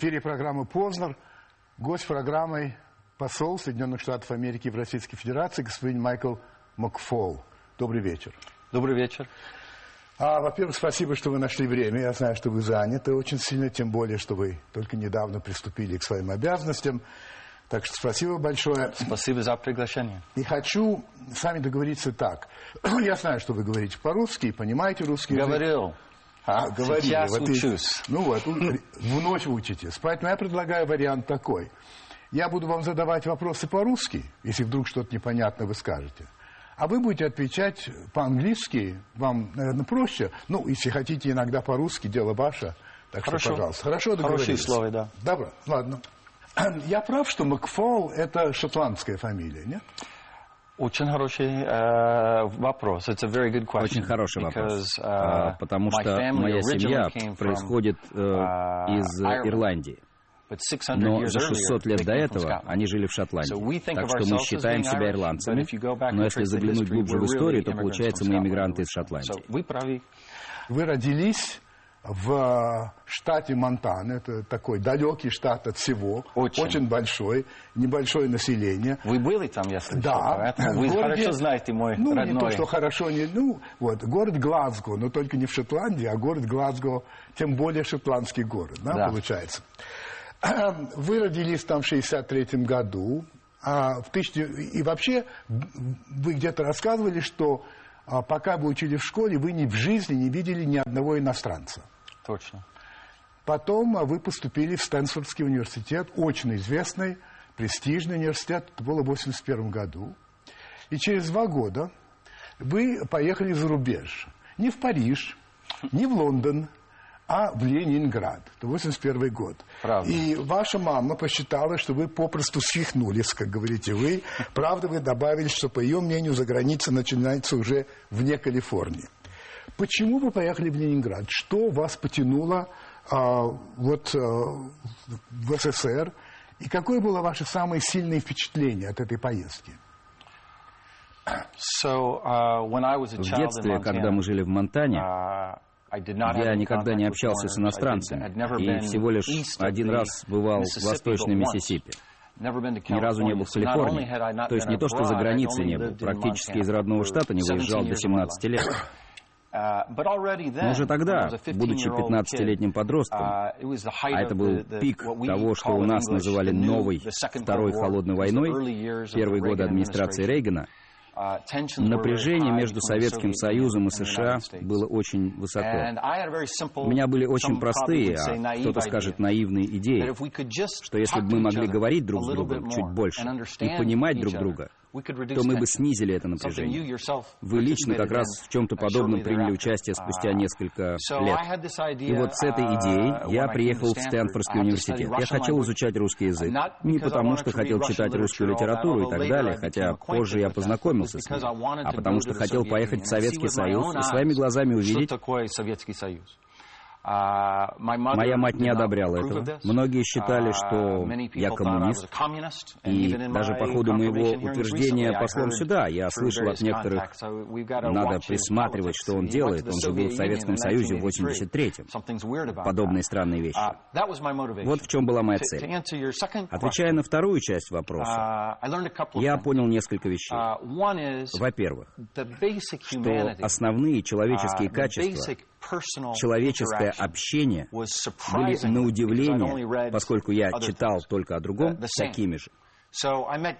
Эфире программы «Познер». Гость программы посол Соединенных Штатов Америки в Российской Федерации господин Майкл Макфол. Добрый вечер. Добрый вечер. А, во-первых, спасибо, что вы нашли время. Я знаю, что вы заняты очень сильно, тем более, что вы только недавно приступили к своим обязанностям. Так что спасибо большое. Спасибо за приглашение. И хочу с вами договориться так. Я знаю, что вы говорите по-русски и понимаете русский язык. Говорил. А, говорили. Сейчас Вот и- учусь. ну вот, у- вновь учитесь. Поэтому я предлагаю вариант такой. Я буду вам задавать вопросы по-русски, если вдруг что-то непонятно вы скажете. А вы будете отвечать по-английски, вам, наверное, проще. Ну, если хотите, иногда по-русски, дело ваше. Так Хорошо. что, пожалуйста. Хорошо Хорошие договорились? слова, да. Добро, ладно. Я прав, что Макфол – это шотландская фамилия, нет? Очень хороший э, вопрос. It's a very good question. Очень хороший вопрос. Because, uh, Потому что моя семья происходит uh, из. Ирландии. but 600 Но за 600 earlier, лет до этого они жили в Шотландии. Так что мы считаем себя ирландцами. Но если заглянуть глубже в историю, то получается, мы иммигранты из Шотландии. вы правы. Вы родились в э, штате Монтана. Это такой далекий штат от всего. Очень. большой. Небольшое население. Вы были там, я слышал, Да. поэтому вы городе- хорошо знаете мой ну, родной. не то, что хорошо, не, ну, вот, город Глазго, но только не в Шотландии, а город Глазго, тем более шотландский город, да, Да. получается. Вы родились там в 63 году, а в тысячи... и вообще вы где-то рассказывали, что пока вы учили в школе, вы ни в жизни не видели ни одного иностранца. Точно. Потом а, вы поступили в Стэнфордский университет, очень известный, престижный университет, это было в 81 году. И через два года вы поехали за рубеж. Не в Париж, не в Лондон, а в Ленинград. Это 81 год. Правда. И ваша мама посчитала, что вы попросту свихнулись, как говорите вы. Правда, вы добавили, что, по ее мнению, за граница начинается уже вне Калифорнии. Почему вы поехали в Ленинград? Что вас потянуло а, вот, а, в СССР? И какое было ваше самое сильное впечатление от этой поездки? So, uh, when I was a В детстве, Montana, когда мы жили в Монтане, uh, я никогда не общался с иностранцами. И всего лишь один раз бывал в Восточной. Миссисипи. Ни разу не был в Калифорнии. То есть не то, что за границей не был. Практически из родного штата не 17 выезжал до years of my 17 life. лет. Uh, Но уже тогда, будучи 15-year-old 15-летним kid, подростком, uh, а это был пик того, что у нас называли новой Второй холодной войной, первые годы администрации. Рейгана, Uh, напряжение между Советским Союзом и США было очень высоко. У меня были очень простые, а кто-то скажет наивные идеи, что если бы мы могли говорить друг с другом чуть больше и понимать друг друга, то мы бы снизили это напряжение. Вы лично как раз в чем-то подобном приняли участие спустя Uh, несколько лет. И вот с этой uh, идеей я приехал в Стэнфордский университет. Я хотел изучать русский язык. Не потому, что хотел читать русскую литературу и так далее, хотя позже я познакомился с ним, а потому что хотел поехать в Советский Союз и своими глазами что увидеть, Моя мать не одобряла этого. Многие считали, Uh, что я коммунист. И даже по ходу моего утверждения послом сюда я слышал от некоторых, надо присматривать, что он делает. Он же был в Советском Союзе в 1983. 83-м. Something's weird about Подобные странные вещи. Uh. Вот в чем была моя цель. Отвечая на вторую часть вопроса, uh, я понял несколько вещей. Uh, Во-первых, что основные человеческие uh, качества, человеческое общение были на удивление, поскольку я читал только о другом, такими же.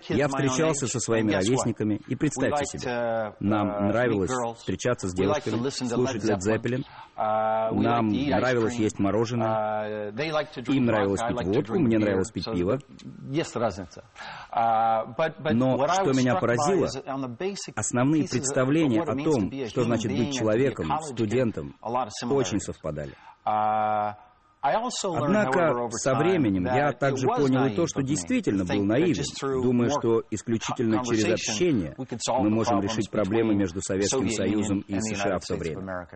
Я встречался со своими ровесниками, и представьте себе, нам uh, нравилось встречаться с девушками, слушать Led Zeppelin, Uh, нам нравилось есть мороженое, Uh, им нравилось пить водку, мне нравилось пить пиво. Есть разница. Uh, Но что меня поразило, основные представления о том, что значит быть человеком, студентом, очень совпадали. Uh, Однако со временем я также понял и то, что действительно был наивен, думая, что исключительно через общение мы можем решить проблемы между Советским Союзом и США в то время.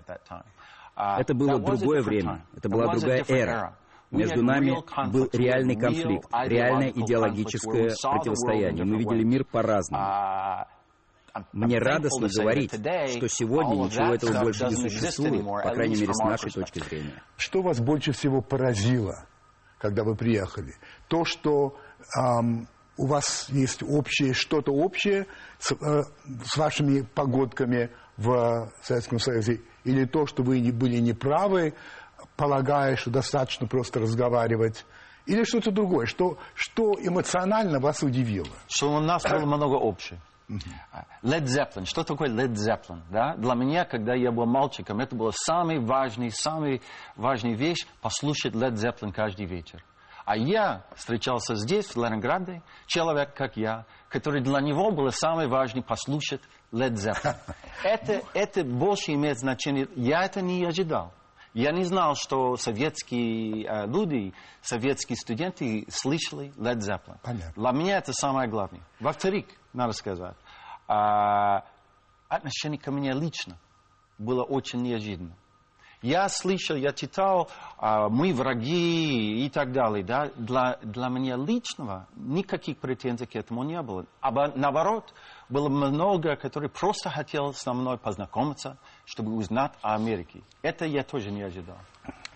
Uh, Это было другое время, это была другая эра. Между нами был реальный конфликт, реальное идеологическое противостояние. Мы видели мир по-разному. Мне радостно говорить, что сегодня ничего этого больше не существует, по крайней мере, с нашей точки зрения. Что вас больше всего поразило, когда вы приехали, то, что ам, у вас есть общее, что-то общее с, э, с вашими погодками в Советском Союзе, или то, что вы не были неправы, полагая, что достаточно просто разговаривать, или что-то другое, что, что эмоционально вас удивило? Что у нас было много общего. Led Zeppelin. Что такое Led Zeppelin? Да? Для меня, когда я был мальчиком, это была самая важная, самая важная вещь послушать Led Zeppelin каждый вечер. А я встречался здесь, в Ленинграде, человек, как я, который для него было самое важное послушать Led Zeppelin. Это, это больше имеет значение. Я это не ожидал. Я не знал, что советские э, люди, советские студенты слышали Led Zeppelin. Понятно. Для меня это самое главное. Во-вторых, надо сказать, а, отношение ко мне лично было очень неожиданно. Я слышал, я читал а, «Мы враги» и так далее. Да? Для, для меня личного никаких претензий к этому не было. А наоборот, было много, которые просто хотел со мной познакомиться, чтобы узнать о Америке. Это я тоже не ожидал.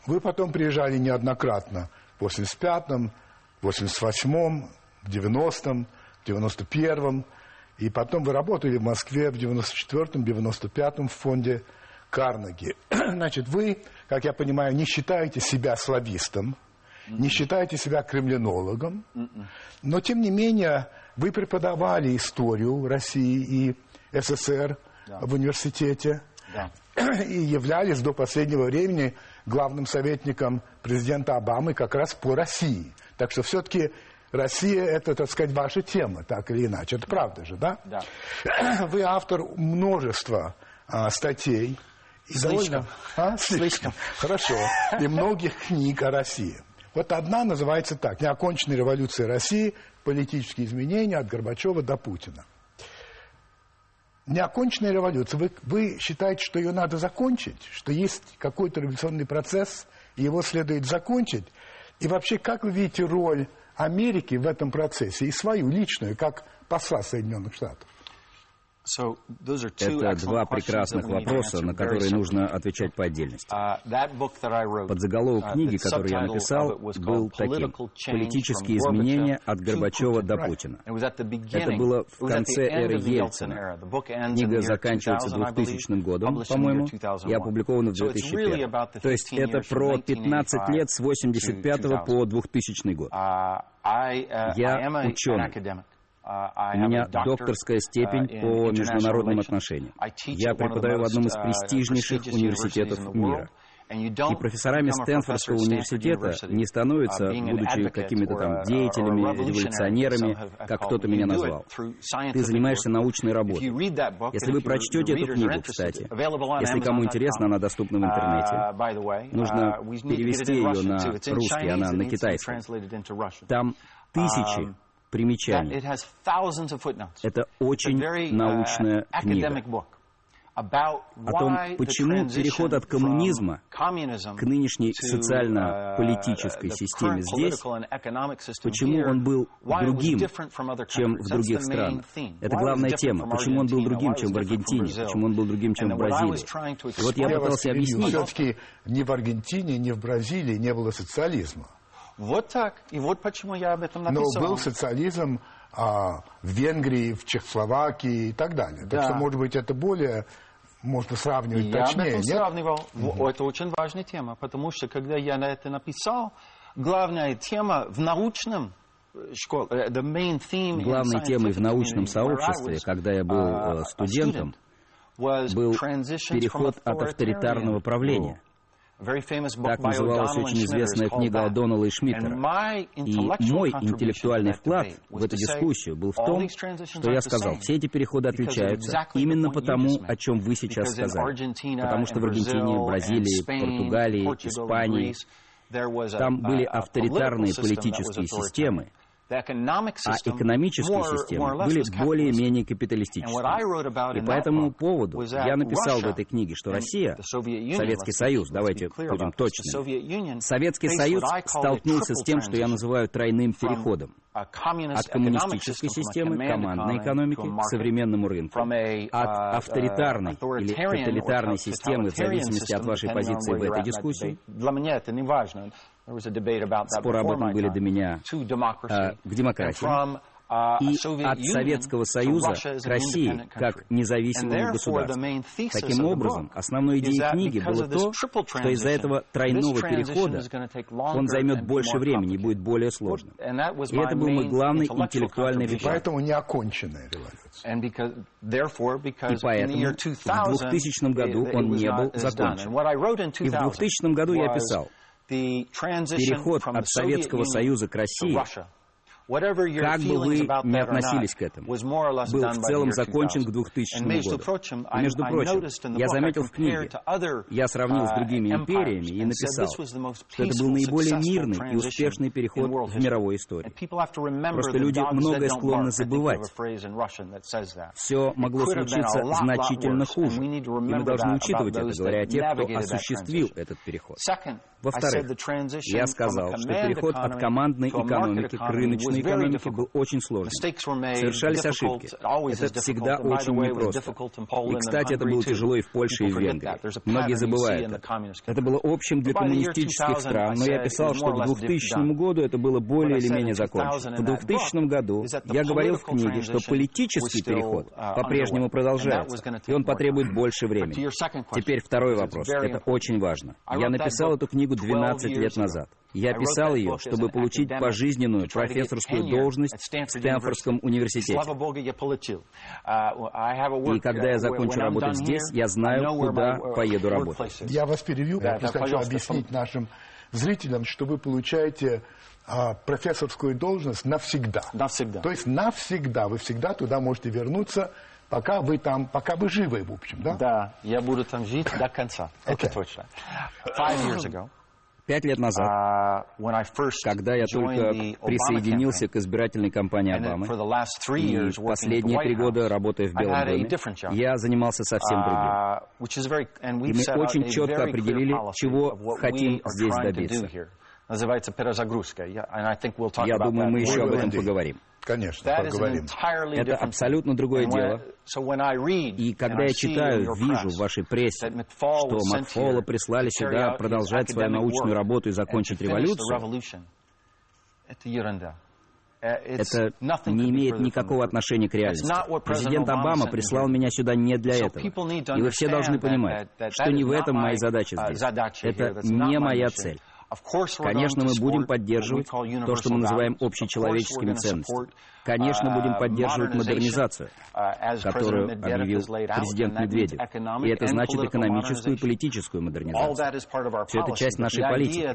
Вы потом приезжали неоднократно в 85-м, 88-м, в 90-м, в 91-м. И потом вы работали в Москве в 94-м, 95-м в фонде Карнеги. Значит, вы, как я понимаю, не считаете себя славистом, не считаете себя кремлинологом, но, тем не менее, вы преподавали историю России и СССР Да. в университете Да. и являлись до последнего времени главным советником президента Обамы как раз по России. Так что все-таки Россия – это, так сказать, ваша тема, так или иначе. Это правда же, да? Да. Вы автор множества а, статей. И Слишком. довольно- А? Слишком. Хорошо. И многих книг о России. Вот одна называется так «Неоконченная революция России. Политические изменения от Горбачева до Путина». Неоконченная революция. Вы, вы считаете, что ее надо закончить? Что есть какой-то революционный процесс, и его следует закончить? И вообще, как вы видите роль Америки в этом процессе и свою личную, как посла Соединенных Штатов? Это два прекрасных вопроса, на которые нужно отвечать по отдельности. Uh, Подзаголовок uh, книги, которую я написал, был таким «Политические изменения от Горбачева Putin». до. Путина». Это было в конце эры Ельцина. Книга заканчивается 2000, I believe, 2000 годом, по-моему, 2001. и опубликована в So it's really 2001. about the То есть 15 это про 15 лет с 85 1985 по 2000 год. Uh, uh, Я ученый. Uh, У меня докторская степень uh, по международным отношениям. Я преподаю в одном из uh, престижнейших университетов мира. И профессорами Стэнфордского университета не становятся, uh, будучи какими-то там деятелями, революционерами, как кто-то меня назвал. Ты занимаешься научной работой. Если вы прочтете эту книгу, кстати, если кому интересно, она доступна в интернете. Uh, Нужно uh, перевести ее на русский, она на Russian. Там тысячи Um, примечаний. footnotes. Это очень uh, научная книга о том, почему переход от коммунизма к нынешней социально-политической uh, системе здесь, почему он был другим, чем в других странах. Это главная тема. Почему он был другим, чем в Аргентине, почему он был другим, чем в Бразилии. И вот я пытался объяснить, Все-таки ни в Аргентине, ни в Бразилии не было социализма. Вот так. И вот почему я об этом Но написал. был социализм а, в Венгрии, в Чехословакии и так далее. Так Да. что, может быть, это более можно сравнивать Я об точнее, этом нет? сравнивал. Во- Это очень важная тема, потому что когда я на это написал, главная тема в научном э, школе, э, the main theme главной темой в научном сообществе, was, когда я был uh, э, a студентом, student, was был переход от авторитарного правления. Так называлась очень известная книга. О'Доннелла и my И мой интеллектуальный вклад в эту дискуссию был в том, что я сказал, все эти переходы отличаются именно потому, о чем вы сейчас сказали. Потому что в Аргентине, Бразилии, Португалии, Испании там были авторитарные политические системы, а экономические системы были более-менее капиталистическими. И по этому поводу я написал в этой книге, что Россия, Советский Союз, давайте будем точными, Советский Союз столкнулся с тем, что я называю тройным переходом. От коммунистической системы, командной экономики к современному рынку. От uh, авторитарной или тоталитарной системы, в зависимости от вашей depending on позиции Споры об этом были до меня, а, к демократии и от Советского Союза к России как независимому государству. Таким образом, основной идеей книги было то, что из-за этого тройного перехода он займет больше времени и будет более сложным. И это был мой главный интеллектуальный вклад. Поэтому не революция. И поэтому в 2000 году он не был закончен. И в 2000 году я писал, Переход от Советского Союза к России как бы вы ни относились к этому, был в целом закончен к 2000 году. И, между прочим, я заметил в книге, я сравнил с другими империями и написал, что это был наиболее мирный и успешный переход в мировой истории. Просто люди многое склонны забывать. Все могло случиться значительно хуже, и мы должны учитывать это, говоря о тех, кто осуществил этот переход. Во-вторых, я сказал, что переход от командной экономики к рыночной экономике был очень сложным. Совершались ошибки. Это всегда очень непросто. И, кстати, это было тяжело и в Польше, и в Венгрии. Многие забывают это. Это было общим для коммунистических стран, но я писал, что к 2000 году это было более или менее закончено. В 2000 году я говорил в книге, что политический переход по-прежнему продолжается, и он потребует больше времени. Теперь второй вопрос. Это очень важно. Я написал эту книгу книгу 12 лет назад. Я писал ее, чтобы получить пожизненную профессорскую должность в Стэнфордском университете. И когда я закончу работу здесь, я знаю, куда поеду работать. Я вас перевью, да, хочу объяснить нашим зрителям, что вы получаете а, профессорскую должность навсегда. Навсегда. То есть навсегда. Вы всегда туда можете вернуться, пока вы там, пока вы живы, в общем, да? Да, я буду там жить до конца. Okay. Это точно. Five years ago. Пять лет назад, когда я только присоединился к избирательной кампании Обамы, и последние три года работая в Белом доме, я занимался совсем другим. И мы очень четко определили, чего хотим здесь добиться называется перезагрузка. Я думаю, мы еще об этом поговорим. Конечно, поговорим. Это абсолютно другое дело. И когда я читаю, вижу в вашей прессе, что Макфола прислали сюда продолжать свою научную работу и закончить революцию, это ерунда. Это не имеет никакого отношения к реальности. Президент Обама прислал меня сюда не для этого. И вы все должны понимать, что не в этом моя задача здесь. Это не моя цель. Конечно, мы будем поддерживать то, что мы называем общечеловеческими ценностями. Конечно, будем поддерживать модернизацию, которую объявил президент Медведев. И это значит экономическую и политическую модернизацию. Все это часть нашей политики.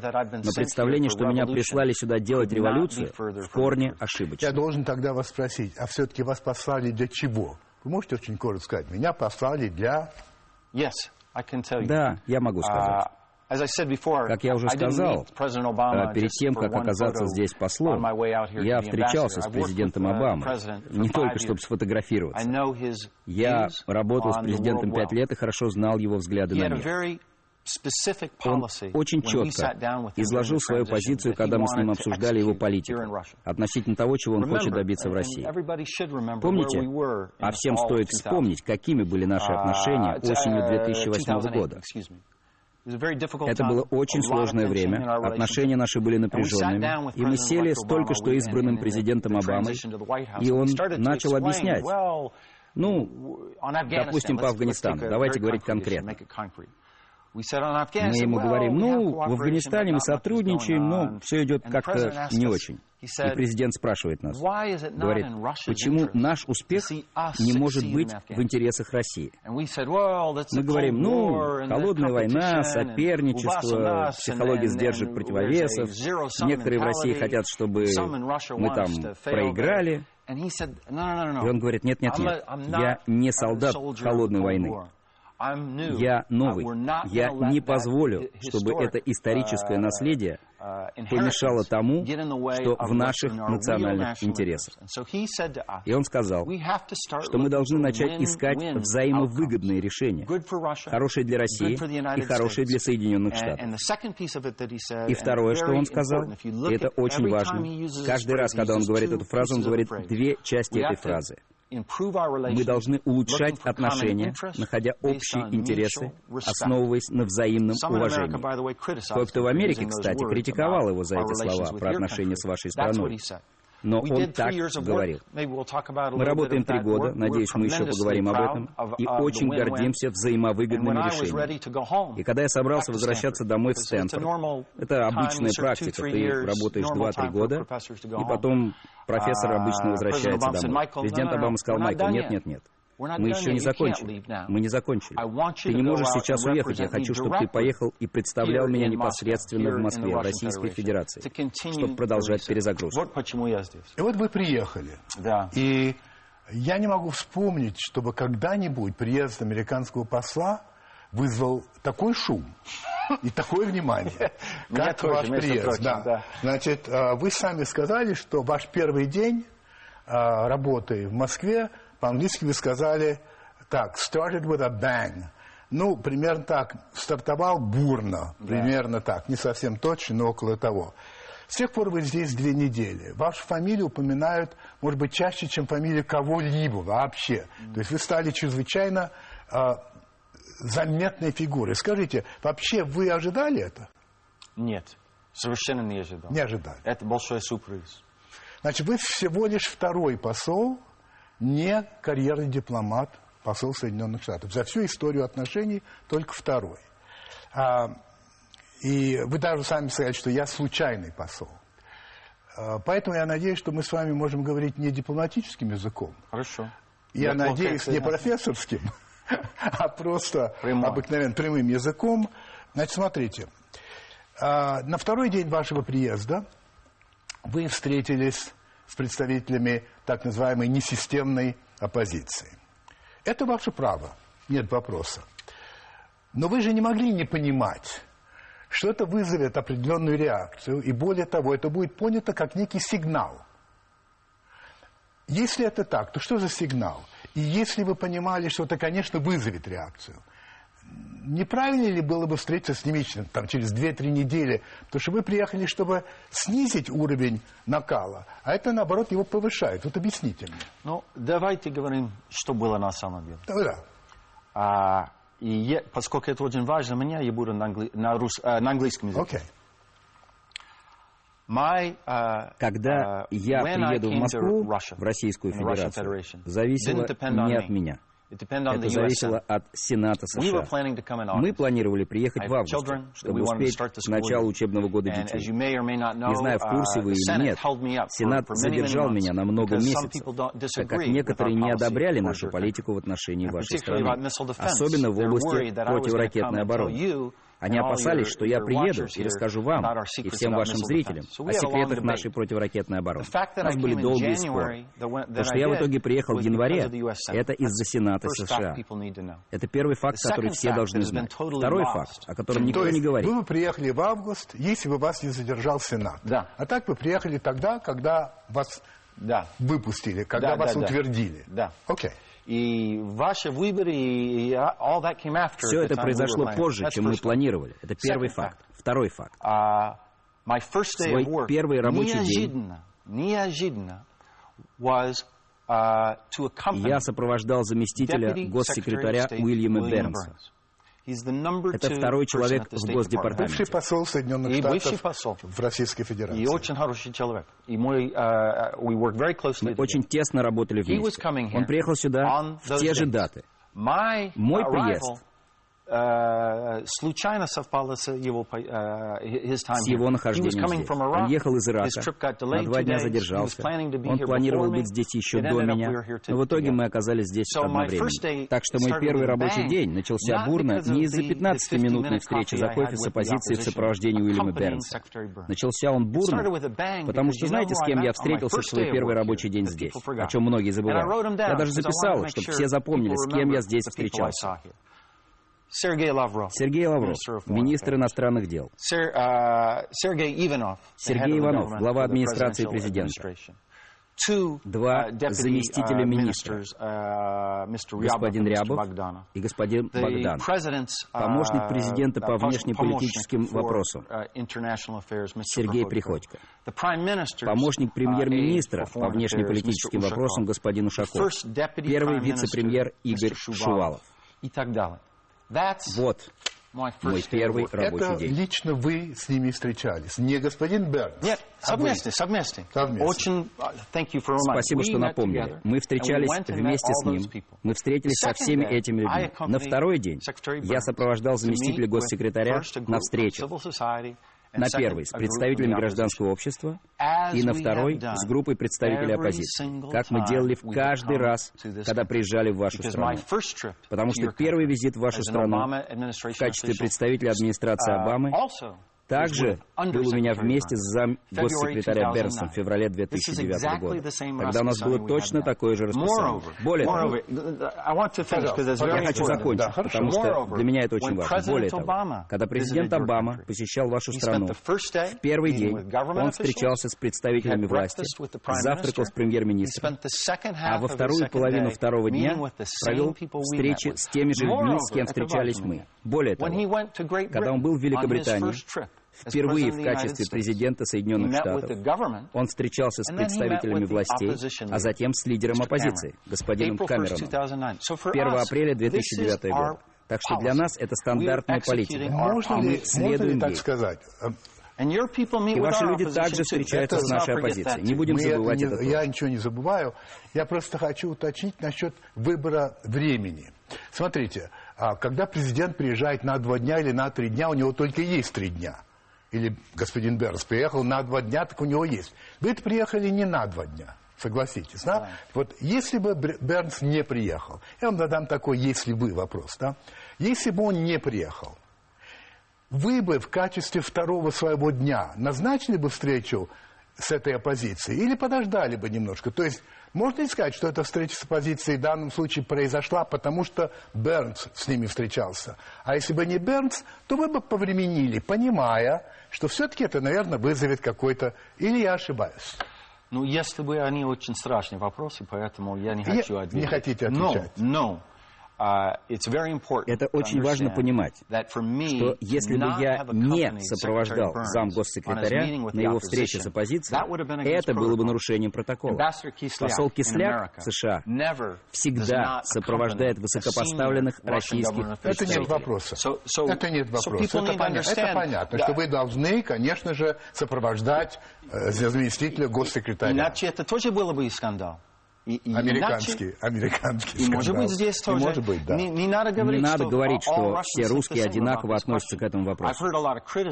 Но представление, что меня прислали сюда делать революцию, в корне ошибочно. Я должен тогда вас спросить, а все-таки вас послали для чего? Вы можете очень коротко сказать, меня послали для... Да, я могу сказать. Как я уже сказал, э, перед тем, как оказаться здесь послом, я встречался с президентом Обамой, не только чтобы сфотографироваться. Я работал с президентом пять лет и хорошо знал его взгляды на мир. Он очень четко изложил свою позицию, когда мы с ним обсуждали его политику относительно того, чего он хочет добиться в России. Помните, а всем стоит вспомнить, какими были наши отношения осенью 2008 года. Это было очень сложное время, отношения наши были напряженными, и мы сели с только что избранным президентом Обамой, и он начал объяснять, ну, допустим, по Афганистану, давайте говорить конкретно. Мы ему говорим, ну, в Афганистане мы сотрудничаем, но все идет как-то не очень. И президент спрашивает нас, говорит, почему наш успех не может быть в интересах России? Мы говорим, ну, холодная война, соперничество, психология сдержек противовесов, некоторые в России хотят, чтобы мы там проиграли. И он говорит, нет, нет, нет, я не солдат холодной войны. Я новый. Я не позволю, чтобы это историческое наследие помешало тому, что в наших национальных интересах. И он сказал, что мы должны начать искать взаимовыгодные решения, хорошие для России и хорошие для Соединенных Штатов. И второе, что он сказал, и это очень важно, каждый раз, когда он говорит эту фразу, он говорит две части этой фразы. Мы должны улучшать отношения, находя общие интересы, основываясь на взаимном уважении. Кое-кто в Америке, кстати, критиковал его за эти слова про отношения с вашей страной. Но он так говорил. Мы работаем три года, надеюсь, мы еще поговорим об этом, и очень гордимся взаимовыгодными решениями. И когда я собрался возвращаться домой в Стэнфорд, это обычная практика, ты работаешь два-три года, и потом профессор обычно возвращается домой. Президент Обама сказал Майкл, нет, нет, нет. Мы еще не закончили. Мы не закончили. Ты не можешь сейчас уехать. Я хочу, чтобы ты поехал и представлял меня непосредственно в Москве, в Российской Федерации, чтобы продолжать перезагрузку. Вот почему я здесь. И вот вы приехали. Да. И я не могу вспомнить, чтобы когда-нибудь приезд американского посла вызвал такой шум и такое внимание, как ваш приезд. Да. Значит, а, вы сами сказали, что ваш первый день а, работы в Москве по-английски вы сказали так, started with a bang. Ну, примерно так, стартовал бурно, да. примерно так, не совсем точно, но около того. С тех пор вы здесь две недели. Вашу фамилию упоминают, может быть, чаще, чем фамилию кого-либо вообще. Mm. То есть вы стали чрезвычайно э, заметной фигурой. Скажите, вообще вы ожидали это? Нет, совершенно не ожидал. Не ожидали. Это большой сюрприз. Значит, вы всего лишь второй посол не карьерный дипломат, посол Соединенных Штатов. За всю историю отношений только второй. А, и вы даже сами сказали, что я случайный посол. А, поэтому я надеюсь, что мы с вами можем говорить не дипломатическим языком. Хорошо. Я, я надеюсь, не профессорским, а просто Прямо. обыкновенным прямым языком. Значит, смотрите. А, на второй день вашего приезда вы встретились с представителями так называемой несистемной оппозиции. Это ваше право, нет вопроса. Но вы же не могли не понимать, что это вызовет определенную реакцию, и более того, это будет понято как некий сигнал. Если это так, то что за сигнал? И если вы понимали, что это, конечно, вызовет реакцию – неправильно ли было бы встретиться с ними там, через 2-3 недели? Потому что вы приехали, чтобы снизить уровень накала, а это, наоборот, его повышает. Вот объясните мне. Ну, давайте говорим, что было на самом деле. Да, да. А, и я, поскольку это очень важно меня, я буду на, англи... на, рус... а, на английском языке. Okay. My, uh, Когда uh, я приеду в Москву, Russia, в Российскую Федерацию, зависело не от меня. Это зависело от Сената США. Мы планировали приехать в августе, чтобы успеть к началу учебного года детей. Не знаю, в курсе вы или нет, Сенат задержал меня на много месяцев, так как некоторые не одобряли нашу политику в отношении вашей страны, особенно в области противоракетной обороны. Они опасались, что я приеду и расскажу вам и всем вашим зрителям о секретах нашей противоракетной обороны. У нас были долгие споры. То, что я в итоге приехал в январе, это из-за Сената США. Это первый факт, который все должны знать. Второй факт, о котором никто не говорит. Вы бы приехали в август, если бы вас не задержал Сенат. Да. А так вы приехали тогда, когда вас да. выпустили, когда да, вас да, утвердили. Да. Окей. Okay. И ваши выборы, и all that came after. Все это произошло позже, чем мы планировали. Это первый факт. Второй факт. Day Свой первый рабочий день неожиданно was to accompany я сопровождал заместителя госсекретаря Уильяма Бернса. Это второй человек в Госдепартаменте. Бывший посол Соединенных и Штатов бывший посол. в Российской Федерации. И очень хороший человек. И мы, uh, we work very closely мы очень тесно работали вместе. Он приехал сюда в те же даты. Мой приезд случайно совпало с его, uh, с его нахождением здесь. Он ехал из Ирака, на два дня задержался. Он планировал быть здесь еще до меня, но в итоге мы оказались здесь одновременно. Так что мой первый рабочий день начался бурно не из-за 15-минутной встречи за кофе с оппозицией в сопровождении Уильяма Бернса. Начался он бурно, потому что знаете, с кем я встретился в свой первый рабочий день здесь, о чем многие забывают. Я даже записал, чтобы все запомнили, с кем я здесь встречался. Сергей Лавров, Сергей Лавров, министр иностранных дел. Сергей Иванов, Сергей Иванов, глава администрации президента. два заместителя министра, господин Рябов и господин Богдан, помощник президента по внешнеполитическим вопросам. Сергей Приходько, помощник премьер-министра по внешнеполитическим вопросам господин Ушаков, первый вице-премьер Игорь Шувалов. И так далее. Вот мой первый рабочий Это день. лично вы с ними встречались, не господин Бернс. Нет, совместно, а совместно. совместно. Очень, thank you for Спасибо, что напомнили. Мы встречались вместе с ним. Мы встретились со всеми этими людьми. На второй день я сопровождал заместителя госсекретаря на встречу на первый с представителями гражданского общества и на второй с группой представителей оппозиции, как мы делали в каждый раз, когда приезжали в вашу страну. Потому что первый визит в вашу страну в качестве представителя администрации Обамы также был у меня вместе с зам госсекретаря Бернсом в феврале 2009 года, когда у нас было точно такое же расписание. Более того, я хочу закончить, потому что для меня это очень важно. Более того, когда президент Обама посещал вашу страну, в первый день он встречался с представителями власти, завтракал с премьер-министром, а во вторую половину второго дня провел встречи с теми же людьми, с кем встречались мы. Более того, когда он был в Великобритании, Впервые в качестве президента Соединенных Штатов он встречался с представителями властей, а затем с лидером оппозиции, господином Камероном. 1 апреля 2009 года. Так что для нас это стандартная политика. Ли, можно ли так сказать? И ваши люди также встречаются с нашей оппозицией. Не будем забывать не, это. Я ничего не забываю. Я просто хочу уточнить насчет выбора времени. Смотрите, а когда президент приезжает на два дня или на три дня, у него только есть три дня – или господин Бернс приехал на два дня, так у него есть. Вы приехали не на два дня. Согласитесь, да? да? Вот если бы Бернс не приехал, я вам задам такой «если бы» вопрос, да? Если бы он не приехал, вы бы в качестве второго своего дня назначили бы встречу с этой оппозицией или подождали бы немножко? То есть можно ли сказать, что эта встреча с оппозицией в данном случае произошла, потому что Бернс с ними встречался? А если бы не Бернс, то вы бы повременили, понимая, что все-таки это, наверное, вызовет какой-то... Или я ошибаюсь? Ну, если бы они очень страшные вопросы, поэтому я не хочу ответить. Не хотите отвечать? No, Uh, Это очень важно понимать, что если бы я не сопровождал зам госсекретаря на его встрече с оппозицией, это было бы нарушением протокола. Посол Кисляк в США всегда сопровождает высокопоставленных российских Это нет вопроса. Это нет вопроса. Это понятно, это понятно что вы должны, конечно же, сопровождать э, заместителя госсекретаря. Иначе это тоже было бы и скандал. И, и американский, иначе, американский и может быть здесь тоже. И может быть, да. Не, не надо говорить, не надо что, говорить, что все русские одинаково относятся к этому вопросу.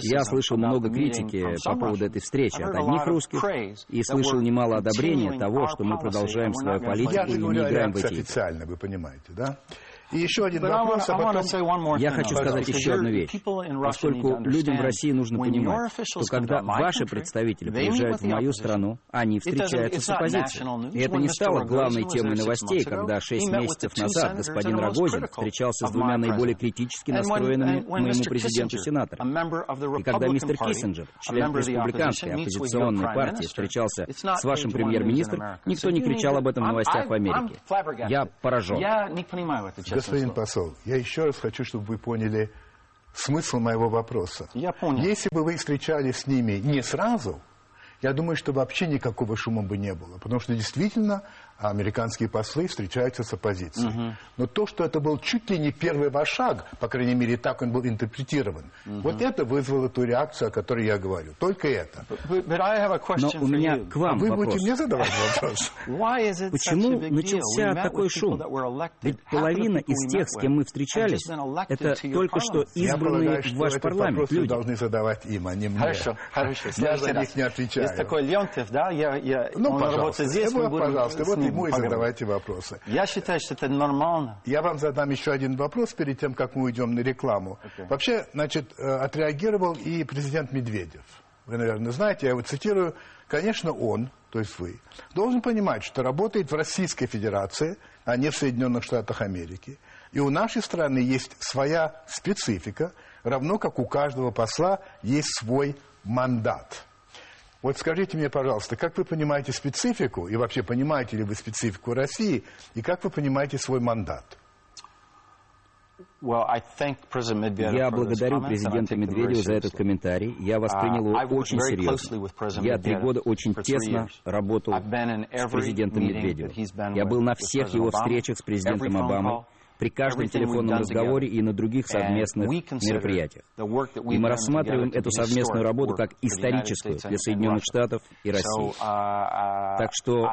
Я слышал много критики по поводу этой встречи от одних русских и слышал немало одобрения того, что мы продолжаем свою политику и не играем в эти официально, вы понимаете, да? И еще один вопрос, а потом... Я хочу сказать еще одну вещь. Поскольку людям в России нужно понимать, что когда ваши представители приезжают в мою страну, они встречаются с оппозицией. И это не стало главной темой новостей, когда шесть месяцев назад господин Рогозин встречался с двумя наиболее критически настроенными моему президенту сенаторам. И когда мистер Киссинджер, член республиканской оппозиционной партии, встречался с вашим премьер-министром, никто не кричал об этом в новостях в Америке. Я поражен. Господин посол, я еще раз хочу, чтобы вы поняли смысл моего вопроса. Я понял. Если бы вы встречались с ними не сразу, я думаю, что вообще никакого шума бы не было. Потому что действительно американские послы встречаются с оппозицией. Угу. Но то, что это был чуть ли не первый ваш шаг, по крайней мере, так он был интерпретирован, угу. вот это вызвало ту реакцию, о которой я говорю. Только это. Но у меня к вам Вы вопрос. будете мне задавать вопрос. Почему начался такой шум? Ведь половина из тех, с кем мы встречались, это только что избранные в ваш парламент люди. должны задавать им, а не мне. Хорошо, хорошо. Я за них не отвечаю. Есть такой Леонтьев, да? Я, я, ну, пожалуйста, здесь, мы будем пожалуйста, вот ему и задавайте вопросы. Я считаю, что это нормально. Я вам задам еще один вопрос перед тем, как мы уйдем на рекламу. Okay. Вообще, значит, э, отреагировал и президент Медведев. Вы, наверное, знаете, я его цитирую. Конечно, он, то есть вы, должен понимать, что работает в Российской Федерации, а не в Соединенных Штатах Америки. И у нашей страны есть своя специфика, равно как у каждого посла есть свой мандат. Вот скажите мне, пожалуйста, как вы понимаете специфику, и вообще понимаете ли вы специфику России, и как вы понимаете свой мандат? Я благодарю президента Медведева за этот комментарий. Я воспринял uh, его очень серьезно. Я три года очень тесно работал с президентом Медведевым. Я был на всех его встречах с президентом Обамой при каждом телефонном разговоре и на других совместных мероприятиях. И мы рассматриваем эту совместную работу как историческую для Соединенных Штатов и России. Uh, uh, так что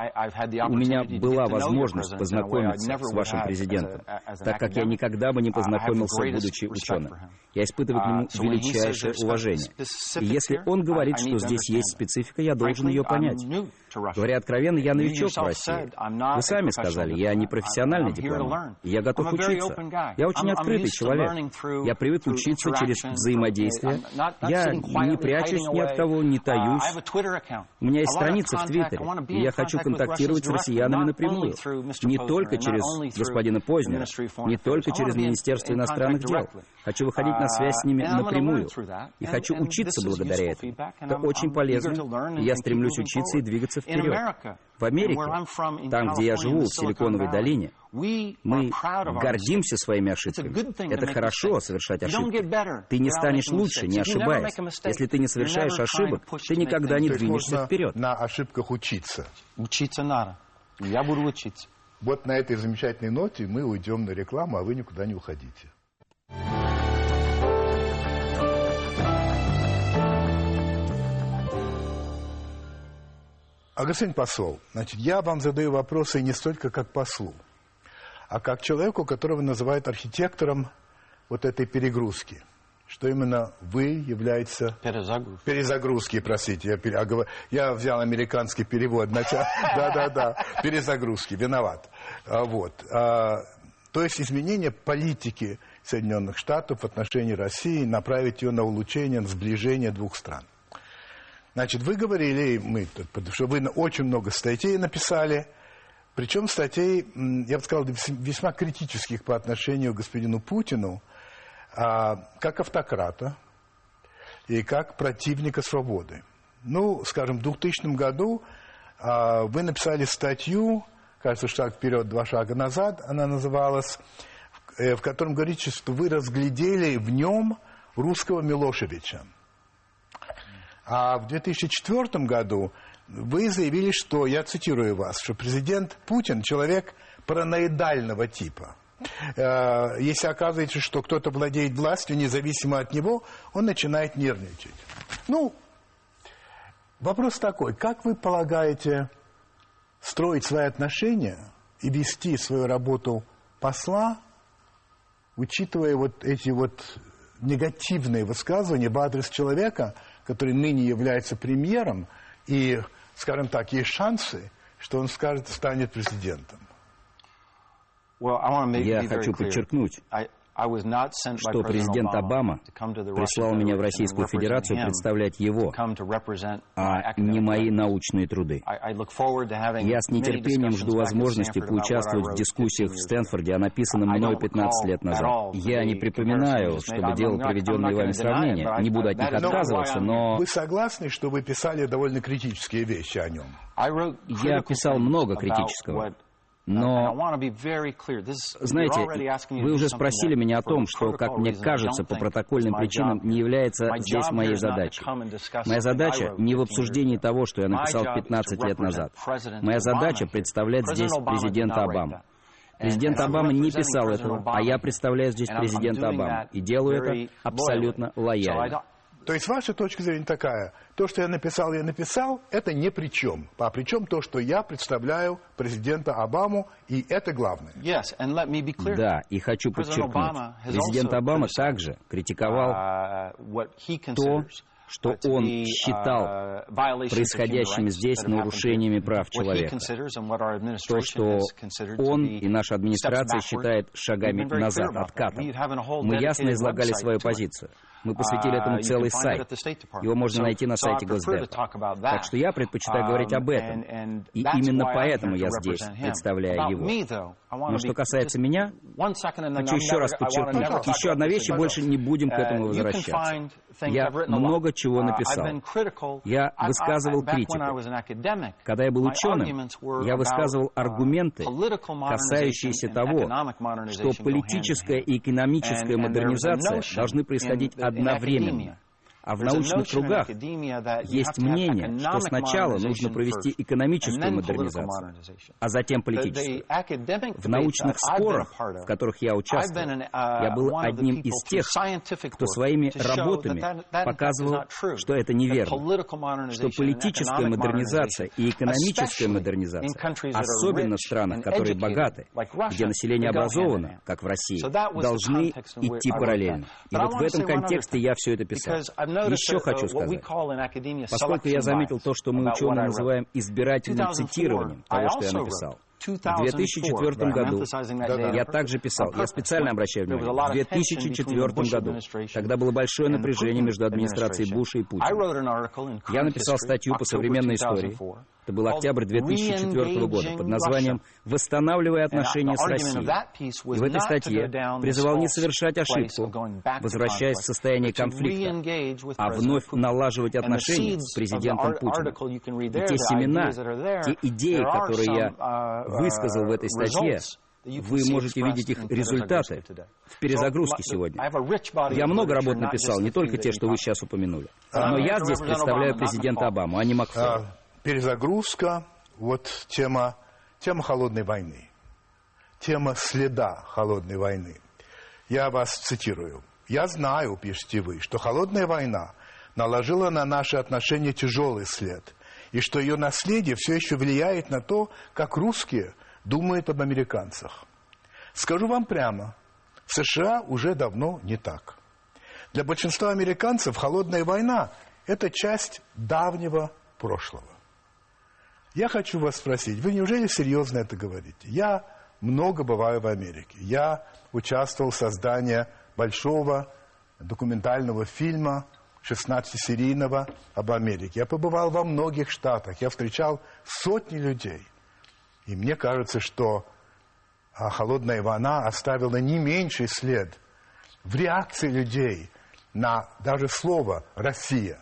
у меня была возможность познакомиться с вашим президентом, так как я никогда бы не познакомился, будучи ученым. Я испытываю к нему uh, величайшее уважение. И если он говорит, что здесь есть специфика, я должен ее понять. Говоря откровенно, я новичок в России. Вы сами сказали, я не профессиональный дипломат. Я готов учиться. Я очень открытый человек. Я привык учиться через взаимодействие. Я не прячусь ни от кого, не таюсь. У меня есть страница в Твиттере, и я хочу контактировать с россиянами напрямую. Не только через господина Познера, не только через Министерство иностранных дел. Хочу выходить на связь с ними напрямую. И хочу учиться благодаря этому. Это очень полезно. Я стремлюсь учиться и двигаться вперед. В Америке, там, где я живу, в Силиконовой долине, мы гордимся своими ошибками. Это хорошо совершать ошибки. Ты не станешь лучше, не ошибаясь. Если ты не совершаешь ошибок, ты никогда не двинешься вперед. На ошибках учиться. Учиться надо. Я буду учиться. Вот на этой замечательной ноте мы уйдем на рекламу, а вы никуда не уходите. А, господин посол, значит, я вам задаю вопросы не столько как послу, а как человеку, которого называют архитектором вот этой перегрузки. Что именно вы является... Перезагрузки. Перезагрузки, простите. Я, я, я взял американский перевод. Да-да-да. Перезагрузки. Виноват. А, вот. А, то есть изменение политики Соединенных Штатов в отношении России, направить ее на улучшение, на сближение двух стран. Значит, вы говорили, мы, что вы очень много статей написали, причем статей, я бы сказал, весьма критических по отношению к господину Путину, а, как автократа и как противника свободы. Ну, скажем, в 2000 году а, вы написали статью, кажется, шаг вперед, два шага назад, она называлась, э, в котором говорите, что вы разглядели в нем русского Милошевича. А в 2004 году вы заявили, что, я цитирую вас, что президент Путин человек параноидального типа. Э, если оказывается, что кто-то владеет властью, независимо от него, он начинает нервничать. Ну, вопрос такой, как вы полагаете строить свои отношения и вести свою работу посла, учитывая вот эти вот негативные высказывания в адрес человека, который ныне является премьером, и, скажем так, есть шансы, что он скажет, станет президентом. Я хочу подчеркнуть, что президент Обама прислал меня в Российскую Федерацию представлять его, а не мои научные труды. Я с нетерпением жду возможности поучаствовать в дискуссиях в Стэнфорде о написанном мной 15 лет назад. Я не припоминаю, чтобы делал приведенные вами сравнения, не буду от них отказываться, но... Вы согласны, что вы писали довольно критические вещи о нем? Я писал много критического. Но, знаете, вы уже спросили меня о том, что, как мне кажется, по протокольным причинам не является здесь моей задачей. Моя задача не в обсуждении того, что я написал 15 лет назад. Моя задача представлять здесь президента Обаму. Президент Обама не писал этого, а я представляю здесь президента Обаму. И делаю это абсолютно лояльно. То есть ваша точка зрения такая, то, что я написал, я написал, это ни при чем. А при чем то, что я представляю президента Обаму, и это главное. Yes, and let me be clear. Да, и хочу подчеркнуть, президент Обама также критиковал uh, то, что он считал uh, происходящими здесь нарушениями прав человека. То, что он и наша администрация считает шагами назад, откатом. Мы ясно излагали свою позицию. Мы посвятили этому uh, целый сайт. Его можно найти на сайте Госдепа. Так что я предпочитаю говорить об этом. Um, и именно поэтому я здесь представляю его. Но что касается меня, хочу еще раз подчеркнуть, еще одна вещь, и больше не будем к этому uh, возвращаться. Я много чего написал. Я высказывал критику. Когда я был ученым, я высказывал аргументы, касающиеся того, что политическая и экономическая модернизация должны происходить одновременно. А в научных кругах есть мнение, что сначала нужно провести экономическую модернизацию, а затем политическую. В научных спорах, в которых я участвовал, я был одним из тех, кто своими работами показывал, что это неверно, что политическая модернизация и экономическая модернизация, особенно в странах, которые богаты, где население образовано, как в России, должны идти параллельно. И вот в этом контексте я все это писал. Еще хочу сказать, поскольку я заметил то, что мы ученые называем избирательным цитированием того, что я написал, в 2004 году, я также писал, я специально обращаю внимание, в 2004 году, когда было большое напряжение между администрацией Буша и Путина, я написал статью по современной истории, это был октябрь 2004 года под названием «Восстанавливая отношения с Россией». И в этой статье призывал не совершать ошибку, возвращаясь в состояние конфликта, а вновь налаживать отношения с президентом Путиным. И те семена, те идеи, которые я uh, высказал в этой статье, вы можете видеть их результаты в перезагрузке сегодня. Я много работ написал, не только те, что вы сейчас упомянули. Но я здесь представляю президента Обаму, а не Макферсон перезагрузка, вот тема, тема холодной войны, тема следа холодной войны. Я вас цитирую. «Я знаю, — пишете вы, — что холодная война наложила на наши отношения тяжелый след, и что ее наследие все еще влияет на то, как русские думают об американцах. Скажу вам прямо, в США уже давно не так. Для большинства американцев холодная война – это часть давнего прошлого. Я хочу вас спросить, вы неужели серьезно это говорите? Я много бываю в Америке. Я участвовал в создании большого документального фильма 16-серийного об Америке. Я побывал во многих штатах, я встречал сотни людей. И мне кажется, что а, холодная война оставила не меньший след в реакции людей на даже слово «Россия».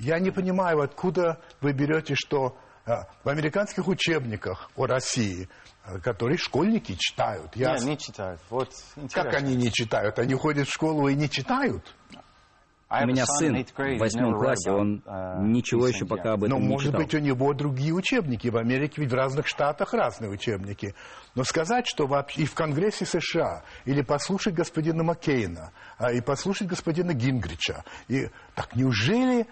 Я не понимаю, откуда вы берете, что а, в американских учебниках о России, а, которые школьники читают. Я... Нет, не читают. Вот как они не читают? Они ходят в школу и не читают? У меня сын в восьмом классе, он uh, ничего еще пока об этом Но, не может быть, у него другие учебники. В Америке ведь в разных штатах разные учебники. Но сказать, что вообще и в Конгрессе США, или послушать господина Маккейна, а, и послушать господина Гингрича, и так неужели э,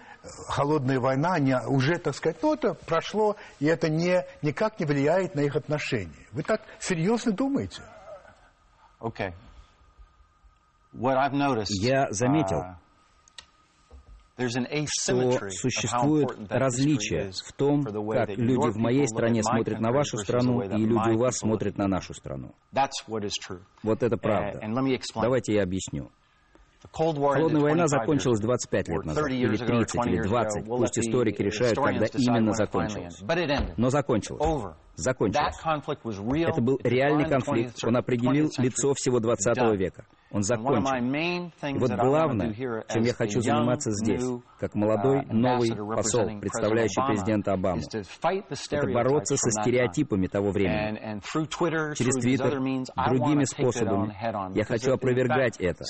холодная война не, уже, так сказать, ну, это прошло, и это не, никак не влияет на их отношения? Вы так серьезно думаете? Okay. Я заметил, uh, что существует различие в том, как люди в моей стране смотрят на вашу страну, и люди у вас смотрят на нашу страну. Вот это правда. Давайте я объясню. Холодная война закончилась 25 лет назад, или 30, или 20. Пусть историки решают, когда именно закончилась. Но закончилась. Закончилась. Это был реальный конфликт. Он определил лицо всего 20 века он закончен. И вот главное, чем я хочу заниматься здесь, как молодой uh, новый посол, представляющий президента Обаму, это бороться со стереотипами того времени. Через Твиттер, другими способами. Я хочу опровергать это.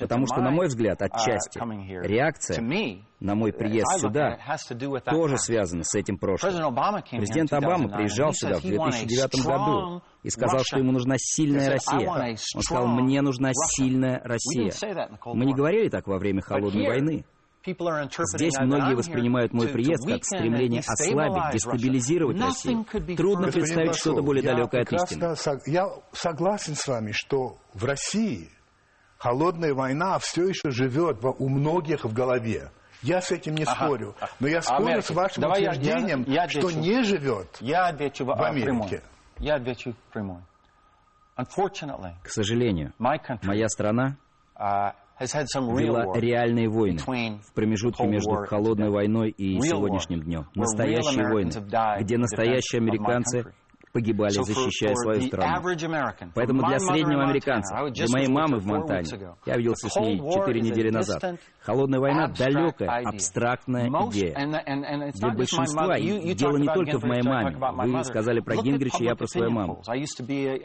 Потому что, на мой взгляд, uh, отчасти, реакция на мой приезд сюда тоже связана с этим прошлым. Президент Обама приезжал сюда в 2009 году и сказал, что ему нужна сильная Россия. Он сказал, мне нужна сильная Россия. Мы не говорили так во время Холодной войны. Здесь многие воспринимают мой приезд как стремление ослабить, дестабилизировать Россию. Трудно представить что-то более далекое от истины. Я согласен с вами, что в России холодная война все еще живет у многих в голове. Я с этим не ага. спорю. Но я спорю Америка. с вашим Давай утверждением, я, я, я что не живет я отвечу в Америке. Прямой. Я отвечу прямой. К сожалению, моя страна uh, вела реальные войны в промежутке между холодной войной и сегодняшним днем. Настоящие войны, где настоящие американцы погибали, защищая свою страну. Поэтому для среднего американца, для моей мамы в Монтане, я виделся с ней четыре недели назад, холодная война — далекая, абстрактная идея. Для большинства, дело не только в моей маме. Вы сказали про Гингрича, я про свою маму.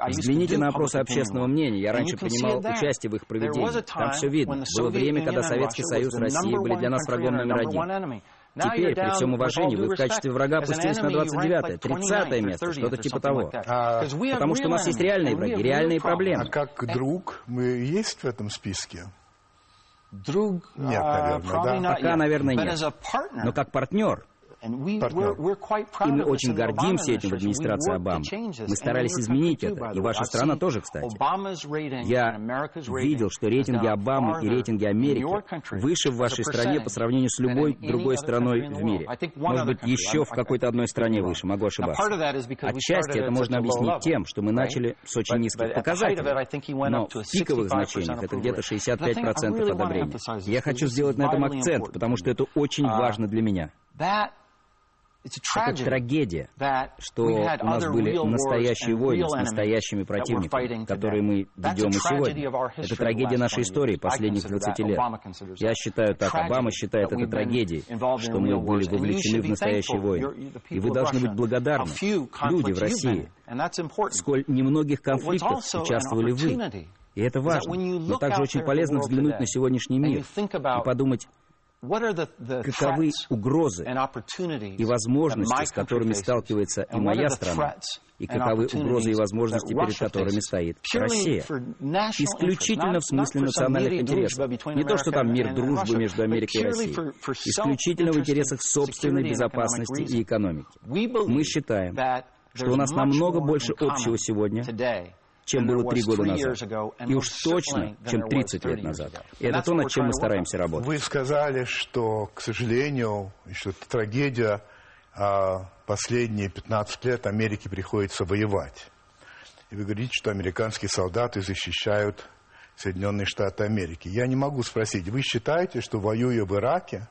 Взгляните на опросы общественного мнения. Я раньше принимал участие в их проведении. Там все видно. Было время, когда Советский Союз и Россия были для нас врагом номер один. Теперь, при всем уважении, вы в качестве врага опустились на 29-е, 30-е место, что-то типа того. А, Потому что у нас есть реальные враги, реальные проблемы. А как друг мы есть в этом списке? Друг? Нет, а, наверное, да. Пока, наверное, нет. Но как партнер, и мы очень гордимся этим в администрации Обамы. Мы старались изменить это, и ваша страна тоже, кстати. Я видел, что рейтинги Обамы и рейтинги Америки выше в вашей стране по сравнению с любой другой страной в мире. Может быть, еще в какой-то одной стране выше, могу ошибаться. Отчасти это можно объяснить тем, что мы начали с очень низких показателей, но в пиковых значениях это где-то 65% одобрения. Я хочу сделать на этом акцент, потому что это очень важно для меня. Это трагедия, что у нас были настоящие войны с настоящими противниками, которые мы ведем и сегодня. Это трагедия нашей истории последних 20 лет. Я считаю так, Обама считает это трагедией, что мы были вовлечены в настоящие войны. И вы должны быть благодарны, люди в России, сколь немногих конфликтов участвовали вы. И это важно. Но также очень полезно взглянуть на сегодняшний мир и подумать, каковы угрозы и возможности, с которыми сталкивается и моя страна, и каковы угрозы и возможности, перед которыми стоит Россия. Исключительно в смысле национальных интересов. Не то, что там мир дружбы между Америкой и Россией. Исключительно в интересах собственной безопасности и экономики. Мы считаем, что у нас намного больше общего сегодня, чем было три года назад. И уж точно, чем 30 лет назад. И это то, над чем мы стараемся работать. Вы сказали, что, к сожалению, что это трагедия, а последние 15 лет Америке приходится воевать. И вы говорите, что американские солдаты защищают Соединенные Штаты Америки. Я не могу спросить, вы считаете, что воюя в Ираке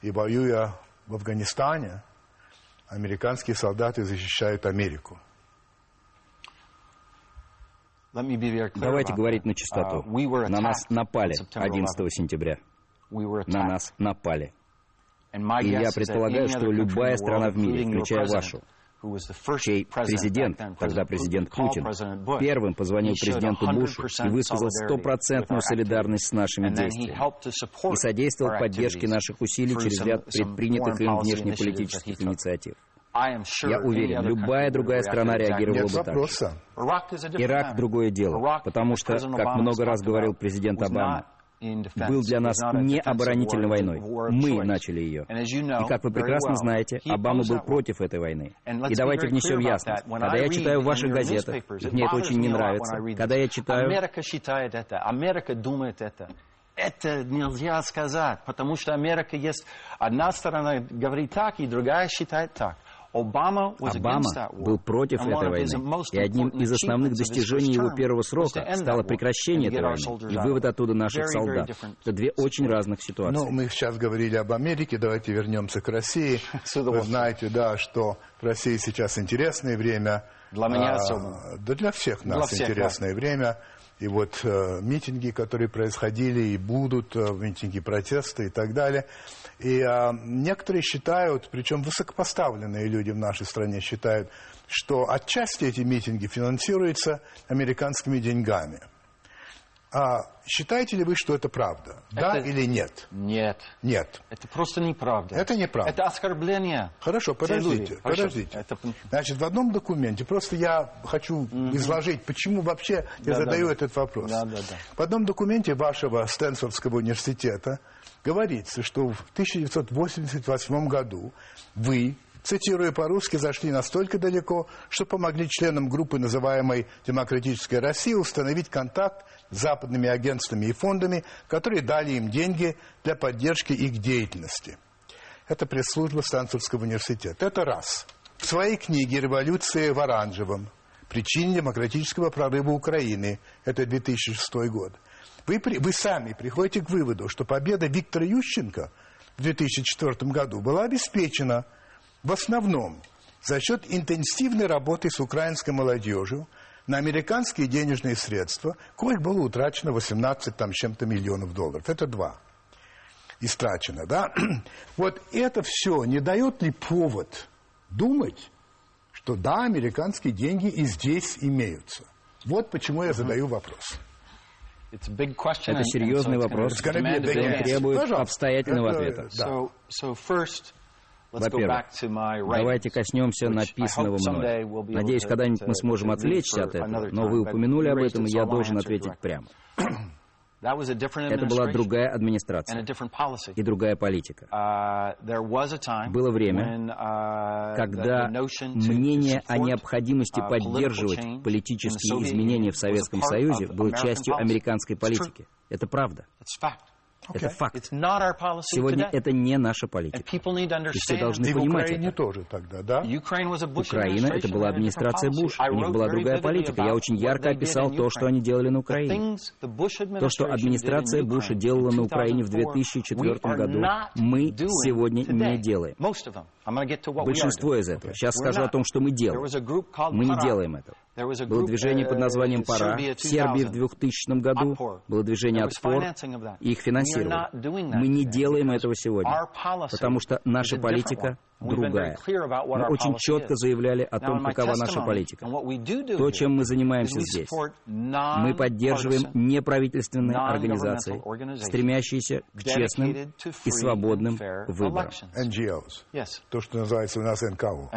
и воюя в Афганистане, американские солдаты защищают Америку? Давайте говорить на чистоту. Uh, на нас напали 11 сентября. На нас напали. И я предполагаю, что любая страна в мире, включая вашу, чей президент, тогда президент Путин, первым позвонил президенту Бушу и высказал стопроцентную солидарность с нашими действиями и содействовал поддержке наших усилий через ряд предпринятых им внешнеполитических инициатив. Я уверен, любая другая страна реагировала бы так же. Ирак – другое дело, потому что, как много раз говорил президент Обама, был для нас не оборонительной войной. Мы начали ее. И, как вы прекрасно знаете, Обама был против этой войны. И давайте внесем ясность. Когда я читаю в ваших газетах, мне это очень не нравится, когда я читаю... Америка считает это, Америка думает это. Это нельзя сказать, потому что Америка есть... Одна сторона говорит так, и другая считает так. Обама был против этой войны, и одним из основных достижений его первого срока стало прекращение этой войны и вывод оттуда наших солдат. Это две очень разных ситуации. Ну, мы сейчас говорили об Америке, давайте вернемся к России. Вы знаете, да, что в России сейчас интересное время. Для меня а, особенно. Да для всех нас для всех, интересное да. время. И вот э, митинги, которые происходили и будут, э, митинги протеста и так далее. И э, некоторые считают, причем высокопоставленные люди в нашей стране считают, что отчасти эти митинги финансируются американскими деньгами. А считаете ли вы, что это правда? Это... Да или нет? Нет. Нет. Это просто неправда. Это неправда. Это оскорбление. Хорошо, подождите, подождите. Это... Значит, в одном документе, просто я хочу mm-hmm. изложить, почему вообще я да, задаю да, этот вопрос. Да, да, да. В одном документе вашего Стэнфордского университета говорится, что в 1988 году вы цитируя по-русски, зашли настолько далеко, что помогли членам группы, называемой «Демократическая Россия», установить контакт с западными агентствами и фондами, которые дали им деньги для поддержки их деятельности. Это пресс-служба Стэнфордского университета. Это раз. В своей книге «Революция в оранжевом. Причины демократического прорыва Украины» это 2006 год. Вы, вы сами приходите к выводу, что победа Виктора Ющенко в 2004 году была обеспечена в основном за счет интенсивной работы с украинской молодежью на американские денежные средства, коих было утрачено 18 там, чем-то миллионов долларов. Это два. Истрачено, да? Вот это все не дает ли повод думать, что да, американские деньги и здесь имеются. Вот почему я задаю вопрос. Это серьезный вопрос, он требует обстоятельного ответа. Во-первых, давайте коснемся написанного мной. Надеюсь, когда-нибудь мы сможем отвлечься от этого, но вы упомянули об этом, и я должен ответить прямо. Это была другая администрация и другая политика. Uh, Было время, uh, когда мнение о необходимости uh, поддерживать политические изменения в Советском Союзе было частью американской политики. Это правда. Это факт. Сегодня это не наша политика. И все должны понимать это. тоже тогда, да? Украина — это была администрация Буш. У них была другая политика. Я очень ярко описал то, что они делали на Украине. То, что администрация Буша делала на Украине в 2004 году, мы сегодня не делаем. Большинство из этого. Сейчас скажу о том, что мы делаем. Мы не делаем этого. Было движение под названием «Пора» в Сербии в 2000 году. Было движение «Отпор», и их финансировали. Мы не делаем этого сегодня, потому что наша политика другая. Мы очень четко заявляли о том, какова наша политика. То, чем мы занимаемся здесь. Мы поддерживаем неправительственные организации, стремящиеся к честным и свободным выборам. NGOs. То, что называется у нас НКО.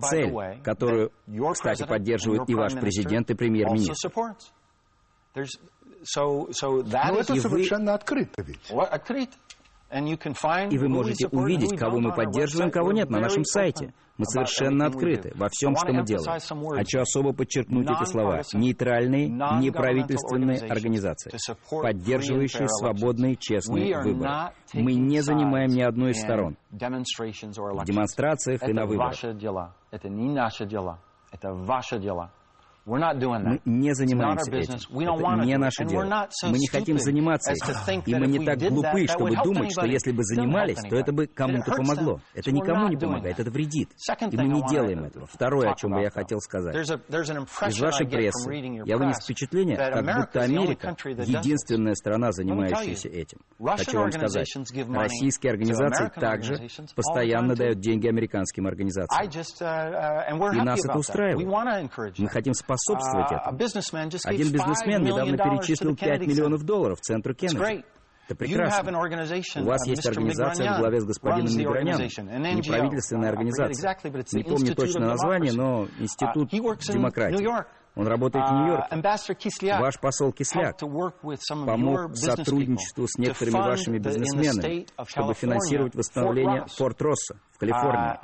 Цель, которую, кстати, поддерживает и ваш президент, и премьер-министр. Но это совершенно открыто ведь. И вы можете увидеть, кого мы поддерживаем, кого нет на нашем сайте. Мы совершенно открыты во всем, что мы делаем. Хочу особо подчеркнуть эти слова. Нейтральные, неправительственные организации, поддерживающие свободные, честные выборы. Мы не занимаем ни одной из сторон в демонстрациях и на выборах. Это не наше дело. Это ваше дело. Мы не занимаемся этим. Это не наше дело. Мы не хотим заниматься этим. И мы не так глупы, чтобы думать, что если бы занимались, то это бы кому-то помогло. Это никому не помогает, это вредит. И мы не делаем этого. Второе, о чем бы я хотел сказать. Из вашей прессы я вынес впечатление, как будто Америка — единственная страна, занимающаяся этим. Хочу вам сказать, российские организации также постоянно дают деньги американским организациям. Uh, uh, И нас это устраивает. Мы хотим спасать способствовать этому. Один бизнесмен недавно перечислил 5 миллионов долларов в центру Кеннеди. Это прекрасно. У вас есть организация в главе с господином Миграняном, неправительственная организация. Не помню точно название, но Институт демократии. Он работает в Нью-Йорке. Ваш посол Кисляк помог сотрудничеству с некоторыми вашими бизнесменами, чтобы финансировать восстановление Форт Росса Калифорнии.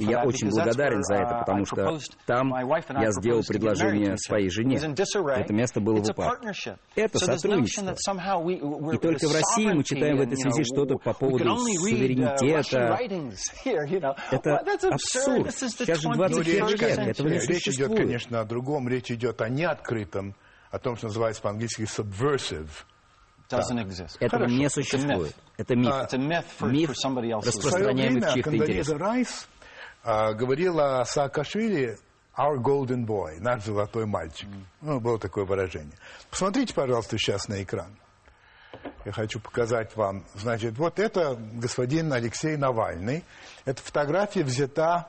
И я очень благодарен за это, потому что там я сделал предложение своей жене. Это место было в упадке. Это сотрудничество. И только в России мы читаем в этой связи что-то по поводу суверенитета. Это абсурд. Сейчас же 21 век, этого не существует. Речь идет, конечно, о другом. Речь идет о неоткрытом, о том, что называется по-английски subversive этого не существует. Это миф. Миф, распространяемый в чьих-то интересах. А, говорила о Саакашвили «our golden boy», «наш золотой мальчик». Ну, было такое выражение. Посмотрите, пожалуйста, сейчас на экран. Я хочу показать вам. Значит, вот это господин Алексей Навальный. Эта фотография взята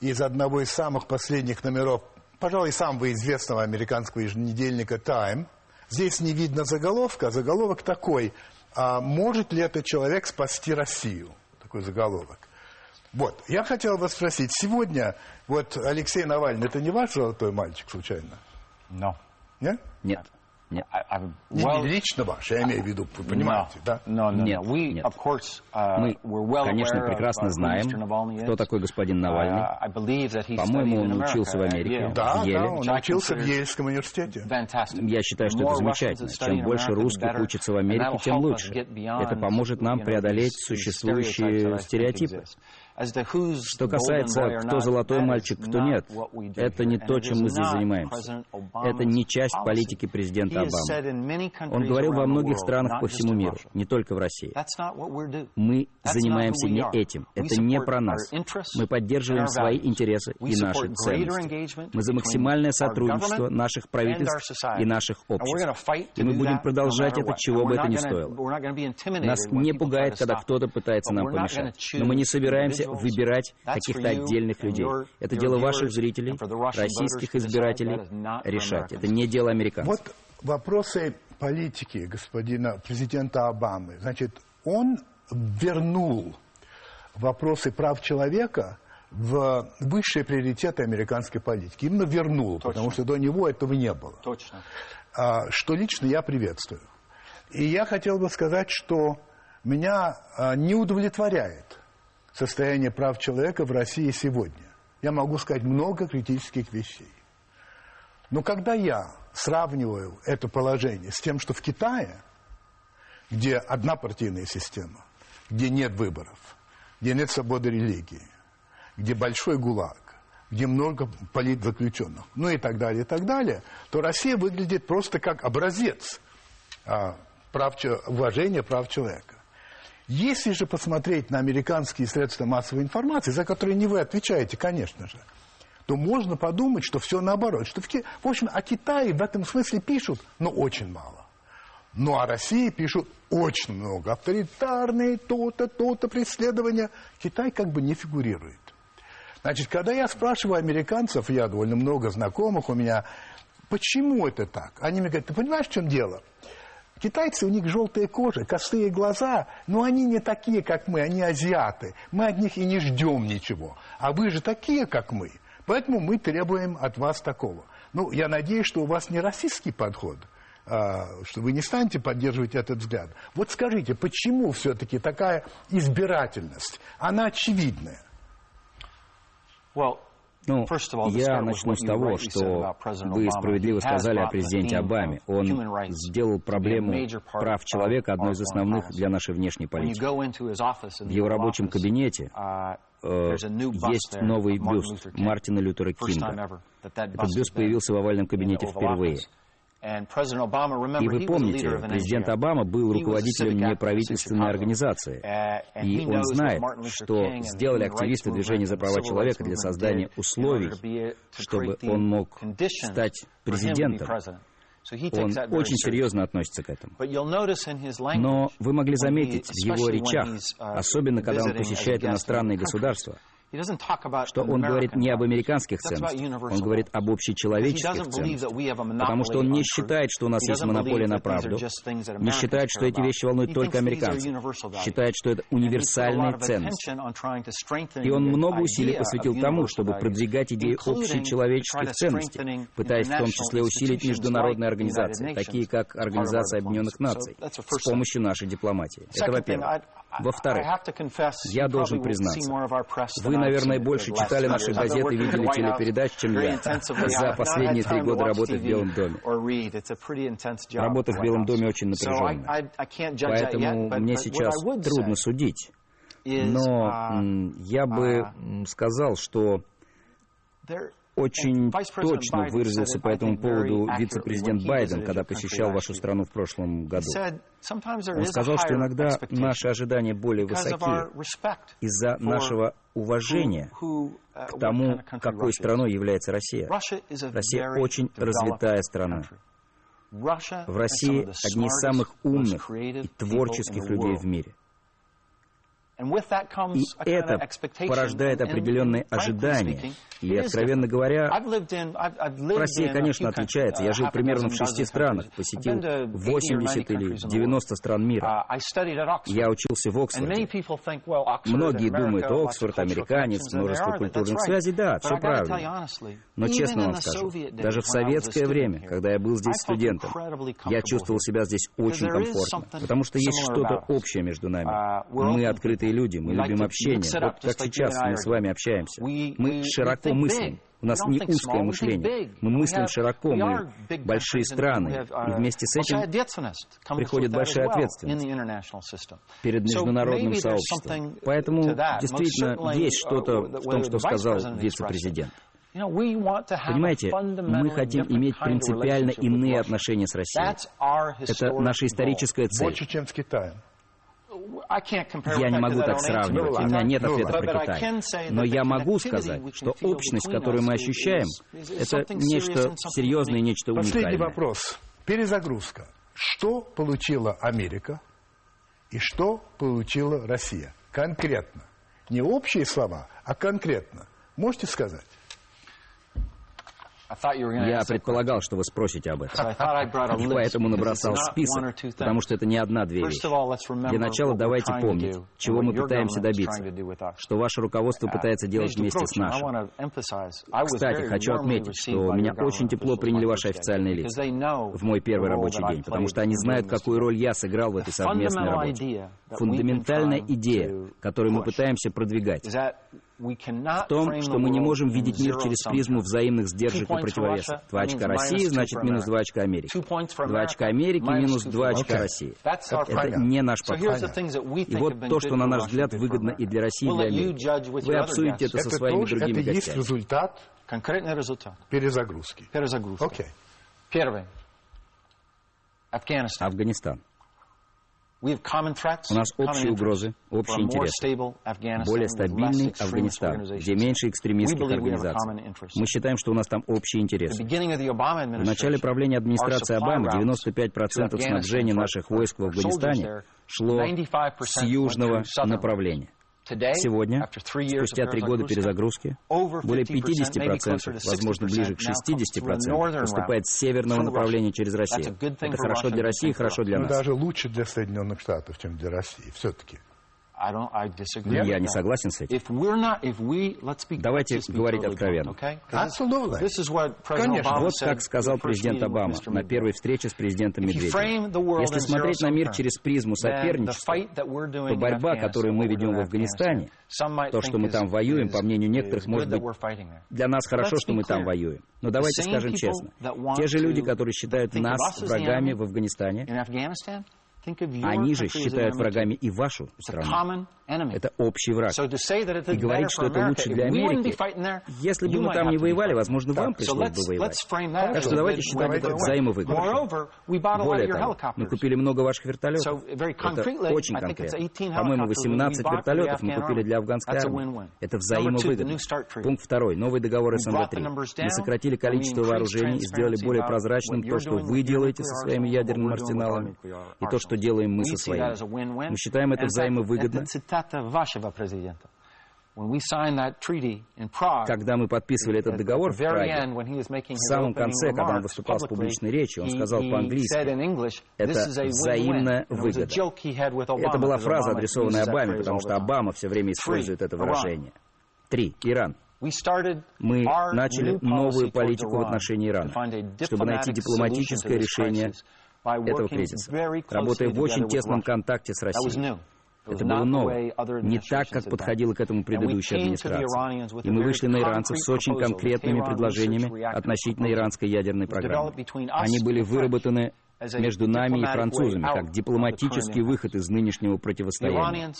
из одного из самых последних номеров, пожалуй, самого известного американского еженедельника «Time», Здесь не видно заголовка, заголовок такой. А может ли этот человек спасти Россию? Такой заголовок. Вот, я хотел вас спросить, сегодня вот Алексей Навальный, это не ваш золотой мальчик случайно? No. Нет? Нет. Нет. well, не лично ваш, я имею в виду, вы понимаете, no, да? No, no, нет, we, нет. Of course, uh, Мы, well конечно, прекрасно знаем, кто такой господин Навальный. Uh, По-моему, он учился в Америке, да, в Еле. Да, он учился в Ельском университете. Я считаю, что это замечательно. Чем больше русских учатся в Америке, тем лучше. Это поможет нам преодолеть существующие стереотипы. Что касается, кто золотой мальчик, кто нет, это не то, чем мы здесь занимаемся. Это не часть политики президента Обамы. Он говорил во многих странах по всему миру, не только в России. Мы занимаемся не этим. Это не про нас. Мы поддерживаем свои интересы и наши ценности. Мы за максимальное сотрудничество наших правительств и наших обществ. И мы будем продолжать это, чего бы это ни стоило. Нас не пугает, когда кто-то пытается нам помешать. Но мы не собираемся выбирать каких-то отдельных людей. Это дело ваших зрителей, российских избирателей решать. Это не дело американцев. Вот вопросы политики господина президента Обамы. Значит, он вернул вопросы прав человека в высшие приоритеты американской политики. Именно вернул, Точно. потому что до него этого не было. Точно. А, что лично я приветствую. И я хотел бы сказать, что меня а, не удовлетворяет состояние прав человека в России сегодня. Я могу сказать много критических вещей. Но когда я сравниваю это положение с тем, что в Китае, где одна партийная система, где нет выборов, где нет свободы религии, где большой гулаг, где много политзаключенных, ну и так далее, и так далее, то Россия выглядит просто как образец а, прав, уважения прав человека. Если же посмотреть на американские средства массовой информации, за которые не вы отвечаете, конечно же, то можно подумать, что все наоборот. Что в, в общем, о Китае в этом смысле пишут, но очень мало. Ну, о России пишут очень много. Авторитарные, то-то, то-то преследования. Китай как бы не фигурирует. Значит, когда я спрашиваю американцев, я довольно много знакомых у меня, почему это так? Они мне говорят, ты понимаешь, в чем дело? Китайцы, у них желтая кожа, косые глаза, но они не такие, как мы, они азиаты. Мы от них и не ждем ничего. А вы же такие, как мы. Поэтому мы требуем от вас такого. Ну, я надеюсь, что у вас не российский подход, а, что вы не станете поддерживать этот взгляд. Вот скажите, почему все-таки такая избирательность? Она очевидная. Well, ну, я начну с того, что вы справедливо сказали о президенте Обаме. Он сделал проблему прав человека одной из основных для нашей внешней политики. В его рабочем кабинете uh, э, есть новый бюст Мартина Лютера Кинга. Этот бюст появился в овальном кабинете впервые. И вы помните, президент Обама был руководителем неправительственной организации, uh, и он знает, что сделали активисты движения за права человека для создания условий, чтобы он мог стать президентом. Он очень серьезно относится к этому. Но вы могли заметить в его речах, uh, особенно когда он посещает иностранные государства, что он говорит не об американских ценностях, он говорит об общечеловеческих ценностях, потому что он не считает, что у нас есть монополия на правду, не считает, что эти вещи волнуют только американцев, считает, что это универсальные ценности. И он много усилий посвятил тому, чтобы продвигать идеи общечеловеческих ценностей, пытаясь в том числе усилить международные организации, такие как Организация Объединенных Наций, с помощью нашей дипломатии. Это во-первых. Во-вторых, я должен признаться, вы, наверное, больше читали наши газеты, видели телепередач, чем я, за последние три года работы в Белом доме. Работа в Белом доме очень напряженная. Поэтому мне сейчас трудно судить. Но uh, я бы uh, сказал, что очень точно выразился по этому поводу вице-президент Байден, когда посещал вашу страну в прошлом году. Он сказал, что иногда наши ожидания более высоки из-за нашего уважения uh, к тому, какой страной является Россия. Россия очень развитая страна. В России одни из самых умных и творческих людей в мире. И это порождает определенные ожидания. И, откровенно говоря, Россия, конечно, отличается. Я жил uh, примерно в шести странах, посетил 80 или 90 стран мира. Uh, Я учился в Оксфорде. Многие думают, Оксфорд, американец, множество культурных связей. Да, все правильно. Но честно вам скажу, даже в советское время, когда я был здесь студентом, я чувствовал себя здесь очень комфортно, потому что есть что-то общее между нами. Uh, Мы открыты открытые люди, мы любим общение. Вот как сейчас мы с вами общаемся. Мы широко мыслим. У нас не узкое мышление. Мы мыслим широко, мы большие страны. И вместе с этим приходит большая ответственность перед международным сообществом. Поэтому действительно есть что-то в том, что сказал вице-президент. Понимаете, мы хотим иметь принципиально иные отношения с Россией. Это наша историческая цель. Больше, чем с Китаем. Я не могу так сравнивать, у меня нет ответа про Китай. Но я могу сказать, что общность, которую мы ощущаем, это нечто серьезное, нечто уникальное. Последний вопрос. Перезагрузка. Что получила Америка и что получила Россия? Конкретно. Не общие слова, а конкретно. Можете сказать? Я предполагал, что вы спросите об этом. И поэтому набросал список, потому что это не одна-две вещи. Для начала давайте помнить, чего мы пытаемся добиться, что ваше руководство пытается делать вместе с нашим. Кстати, хочу отметить, что меня очень тепло приняли ваши официальные лица в мой первый рабочий день, потому что они знают, какую роль я сыграл в этой совместной работе. Фундаментальная идея, которую мы пытаемся продвигать, в том, что мы не можем видеть мир через призму взаимных сдержек и противовесов. Два очка России значит минус два очка Америки. Два очка Америки минус два очка России. Это не наш подход. И вот то, что, на наш взгляд, выгодно и для России, и для Америки. Вы обсудите это со своими другими гостями. Это есть результат Конкретный результат. Перезагрузки. Перезагрузки. Okay. Первый. Афганистан. У нас общие угрозы, общие интересы. Более стабильный Афганистан, где меньше экстремистских организаций. Мы считаем, что у нас там общие интересы. В начале правления администрации Обамы 95% снабжения наших войск в Афганистане шло с южного направления. Сегодня, спустя три года перезагрузки, более 50%, возможно, ближе к 60%, поступает с северного направления через Россию. Это хорошо для России, хорошо для нас. даже лучше для Соединенных Штатов, чем для России, все-таки. Я не согласен с этим. Давайте говорить откровенно. Конечно. Вот как сказал президент Обама на первой встрече с президентом Медведевым. Если смотреть на мир через призму соперничества, то борьба, которую мы ведем в Афганистане, то, что мы там воюем, по мнению некоторых, может быть, для нас хорошо, что мы там воюем. Но давайте скажем честно. Те же люди, которые считают нас врагами в Афганистане, они же считают врагами и вашу страну. Это общий враг. И говорить, что это лучше для Америки, если бы мы там не воевали, возможно, вам пришлось бы воевать. Так что давайте считать это взаимовыгодным. Более того, мы купили много ваших вертолетов. Это очень конкретно. По-моему, 18 вертолетов мы купили для афганской армии. Это взаимовыгодно. Пункт второй. Новый договор СНВ-3. Мы сократили количество вооружений и сделали более прозрачным то, что вы делаете со своими ядерными арсеналами, и то, что делаем мы со своими. Мы считаем это взаимовыгодно цитата вашего президента. Когда мы подписывали этот договор в Праге, в самом конце, когда он выступал с публичной речью, он сказал по-английски, это взаимная выгода. Это была фраза, адресованная Обаме, потому что Обама все время использует это выражение. Три. Иран. Мы начали новую политику в отношении Ирана, чтобы найти дипломатическое решение этого кризиса, работая в очень тесном контакте с Россией. Это было новое, не так, как подходила к этому предыдущая администрация. И мы вышли на иранцев с очень конкретными предложениями относительно иранской ядерной программы. Они были выработаны между нами и французами, как дипломатический выход из нынешнего противостояния.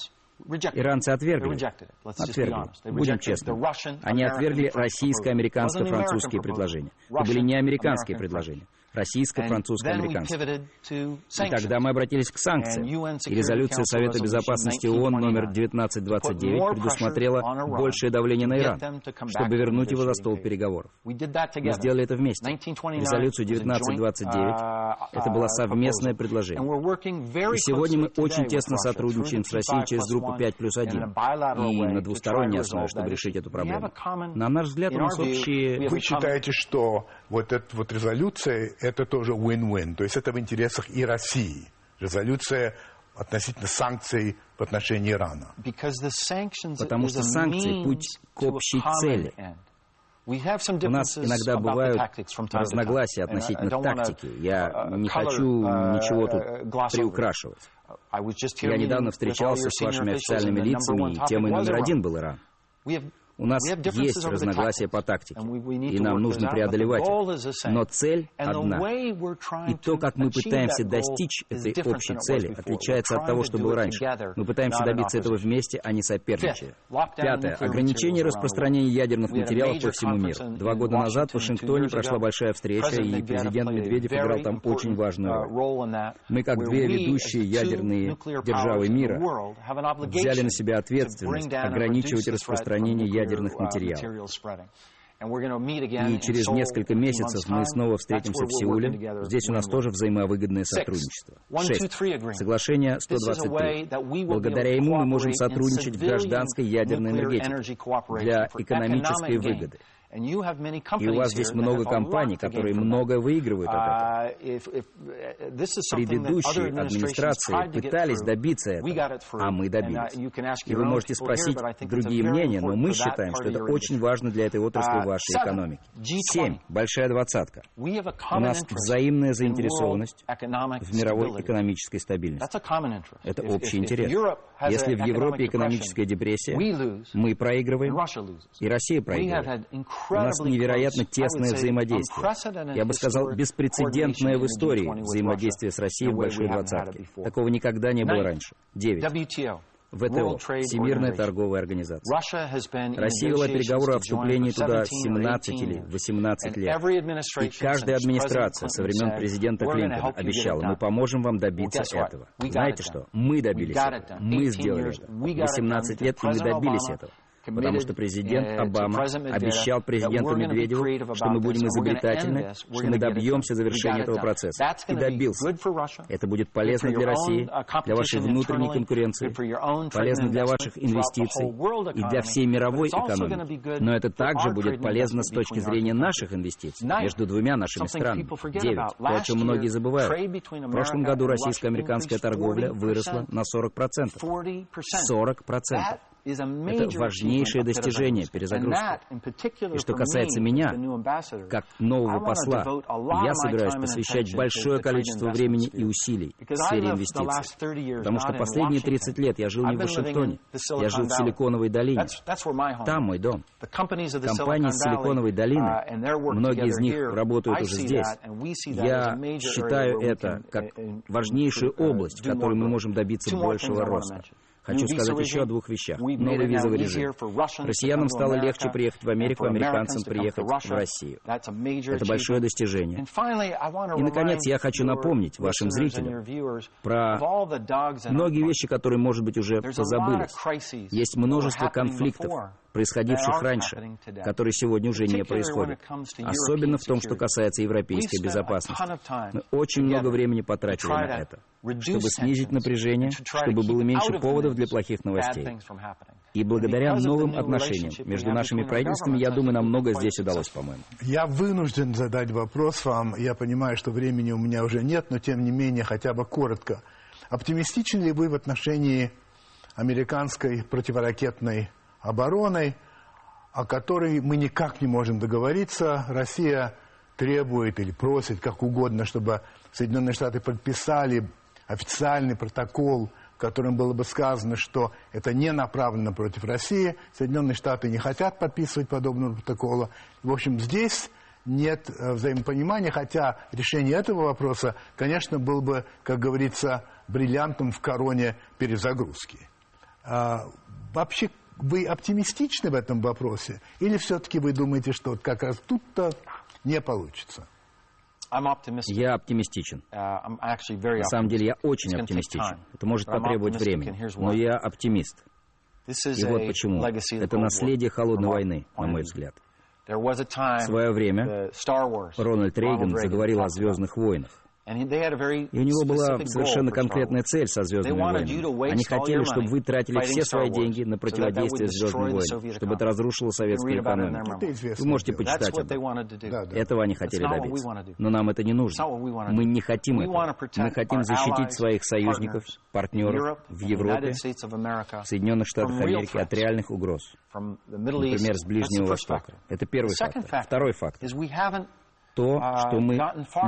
Иранцы отвергли. Отвергли. Будем честны. Они отвергли российско-американско-французские предложения. Это были не американские предложения российско-французско-американское. И тогда мы обратились к санкциям. И резолюция Совета Безопасности ООН номер 1929 предусмотрела большее давление на Иран, чтобы вернуть его за стол переговоров. Мы сделали это вместе. Резолюцию 1929 — это было совместное предложение. И сегодня мы очень тесно сотрудничаем с Россией через группу 5 плюс 1 и на двусторонней основе, чтобы решить эту проблему. На наш взгляд, у нас общие... Вы считаете, что вот эта вот резолюция это тоже win-win. То есть это в интересах и России. Резолюция относительно санкций в отношении Ирана. Потому что санкции – путь к общей цели. У нас иногда бывают разногласия относительно тактики. Я uh, не хочу uh, ничего тут приукрашивать. Я недавно встречался с вашими официальными лицами, и темой номер один был Иран. У нас есть разногласия по тактике, и нам нужно преодолевать их. Но цель одна. И то, как мы пытаемся достичь этой общей цели, отличается от того, что было раньше. Мы пытаемся добиться этого вместе, а не соперничая. Пятое. Ограничение распространения ядерных материалов по всему миру. Два года назад в Вашингтоне прошла большая встреча, и президент Медведев играл там очень важную uh, роль. Мы, как две ведущие ядерные державы мира, взяли на себя ответственность ограничивать распространение ядерных ядерных материалов. И через несколько месяцев мы снова встретимся в Сеуле. Здесь у нас тоже взаимовыгодное сотрудничество. Шесть. Соглашение 123. Благодаря ему мы можем сотрудничать в гражданской ядерной энергетике для экономической выгоды. И у вас здесь много компаний, которые много выигрывают от этого. Uh, Предыдущие администрации пытались добиться этого, а мы добились. И вы можете спросить другие мнения, но мы считаем, что это очень важно для этой отрасли uh, вашей экономики. Семь. Большая двадцатка. У нас взаимная заинтересованность в мировой экономической стабильности. Это общий интерес. Если в Европе экономическая депрессия, мы проигрываем, и Россия проигрывает. У нас невероятно тесное взаимодействие. Я бы сказал, беспрецедентное в истории взаимодействие с Россией в Большой Двадцатке. Такого никогда не было раньше. Девять. ВТО, Всемирная торговая организация. Россия вела переговоры о вступлении туда 17 или 18 лет. И каждая администрация со времен президента Клинтона обещала, мы поможем вам добиться этого. Знаете что? Мы добились этого. Мы сделали это. 18 лет, и мы добились этого потому что президент Обама обещал президенту Медведеву, что мы будем изобретательны, что мы добьемся завершения этого процесса. И добился. Это будет полезно для России, для вашей внутренней конкуренции, полезно для ваших инвестиций и для всей мировой экономики. Но это также будет полезно с точки зрения наших инвестиций между двумя нашими странами. Девять. То, о чем многие забывают. В прошлом году российско-американская торговля выросла на 40%. 40%. Это важнейшее достижение перезагрузки. И что касается меня, как нового посла, я собираюсь посвящать большое количество времени и усилий в сфере инвестиций. Потому что последние 30 лет я жил не в Вашингтоне, я жил в Силиконовой долине. Там мой дом. Компании из Силиконовой долины, uh, многие из них работают уже здесь. Я считаю это как важнейшую область, в которой мы можем добиться большего роста. Хочу сказать еще о двух вещах. Новый визовый режим. Россиянам стало легче приехать в Америку, американцам приехать в Россию. Это большое достижение. И, наконец, я хочу напомнить вашим зрителям про многие вещи, которые, может быть, уже позабыли. Есть множество конфликтов, происходивших раньше, которые сегодня уже не происходят. Особенно в том, что касается европейской безопасности. Мы очень много времени потратили на это, чтобы снизить напряжение, чтобы было меньше поводов для плохих новостей. И благодаря новым отношениям между нашими правительствами, я думаю, нам много здесь удалось, по-моему. Я вынужден задать вопрос вам. Я понимаю, что времени у меня уже нет, но тем не менее, хотя бы коротко. Оптимистичны ли вы в отношении американской противоракетной обороной, о которой мы никак не можем договориться. Россия требует или просит, как угодно, чтобы Соединенные Штаты подписали официальный протокол, в котором было бы сказано, что это не направлено против России. Соединенные Штаты не хотят подписывать подобного протокола. В общем, здесь нет э, взаимопонимания, хотя решение этого вопроса, конечно, был бы, как говорится, бриллиантом в короне перезагрузки. А, вообще, вы оптимистичны в этом вопросе? Или все-таки вы думаете, что как раз тут-то не получится? Я оптимистичен. Uh, На самом деле я очень оптимистичен. Это может потребовать времени, но я оптимист. И вот почему. Это наследие холодной войны, на мой взгляд. В свое время Рональд Рейган заговорил о «Звездных войнах». И у него была совершенно конкретная цель со «Звездными войнами». Они хотели, чтобы вы тратили все свои деньги на противодействие «Звездным войнам», чтобы это разрушило советскую экономику. Вы можете почитать об этом. Этого они хотели добиться. Но нам это не нужно. Мы не хотим этого. Мы хотим защитить своих союзников, партнеров в Европе, в Соединенных Штатах Америки от реальных угроз. Например, с Ближнего Востока. Это первый фактор. Второй фактор то, uh, что мы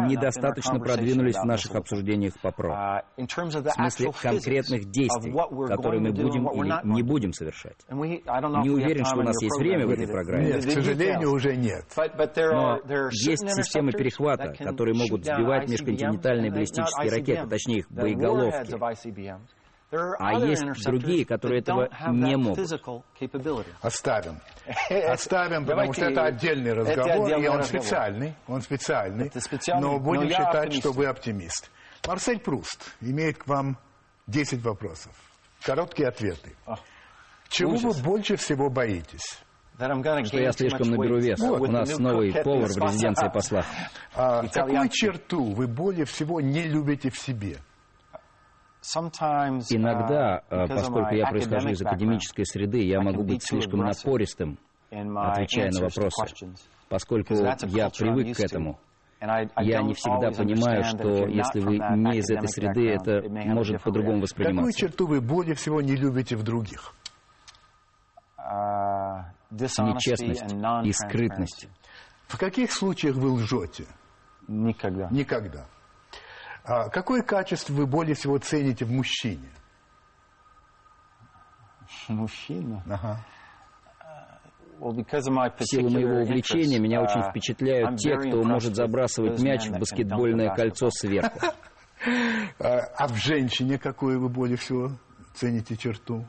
недостаточно продвинулись в наших обсуждениях по ПРО. Uh, в смысле конкретных действий, которые мы будем или не будем совершать. Не уверен, что у нас есть время в этой программе. Нет, к сожалению, уже нет. Но есть системы перехвата, которые могут сбивать межконтинентальные баллистические ракеты, точнее их боеголовки. А есть другие, которые этого не могут. Оставим. Оставим, потому что это отдельный разговор, и он специальный. Он специальный. Но будем считать, что вы оптимист. Марсель Пруст имеет к вам 10 вопросов. Короткие ответы. Чего вы больше всего боитесь? Что я слишком наберу вес. Вот. У нас новый повар в резиденции посла. А, какую черту вы более всего не любите в себе? Иногда, uh, э, поскольку я происхожу из академической среды, я могу быть слишком напористым, отвечая на вопросы, поскольку я привык к этому. Я не всегда понимаю, что если вы не из этой среды, это может по-другому восприниматься. Какую черту вы более всего не любите в других? Uh, Нечестность и скрытность. В каких случаях вы лжете? Никогда. Никогда. А какое качество вы более всего цените в мужчине? Мужчина? Ага. В силу моего увлечения меня очень uh, впечатляют те, кто может забрасывать мяч в баскетбольное кольцо сверху. А, а в женщине какую вы более всего цените черту?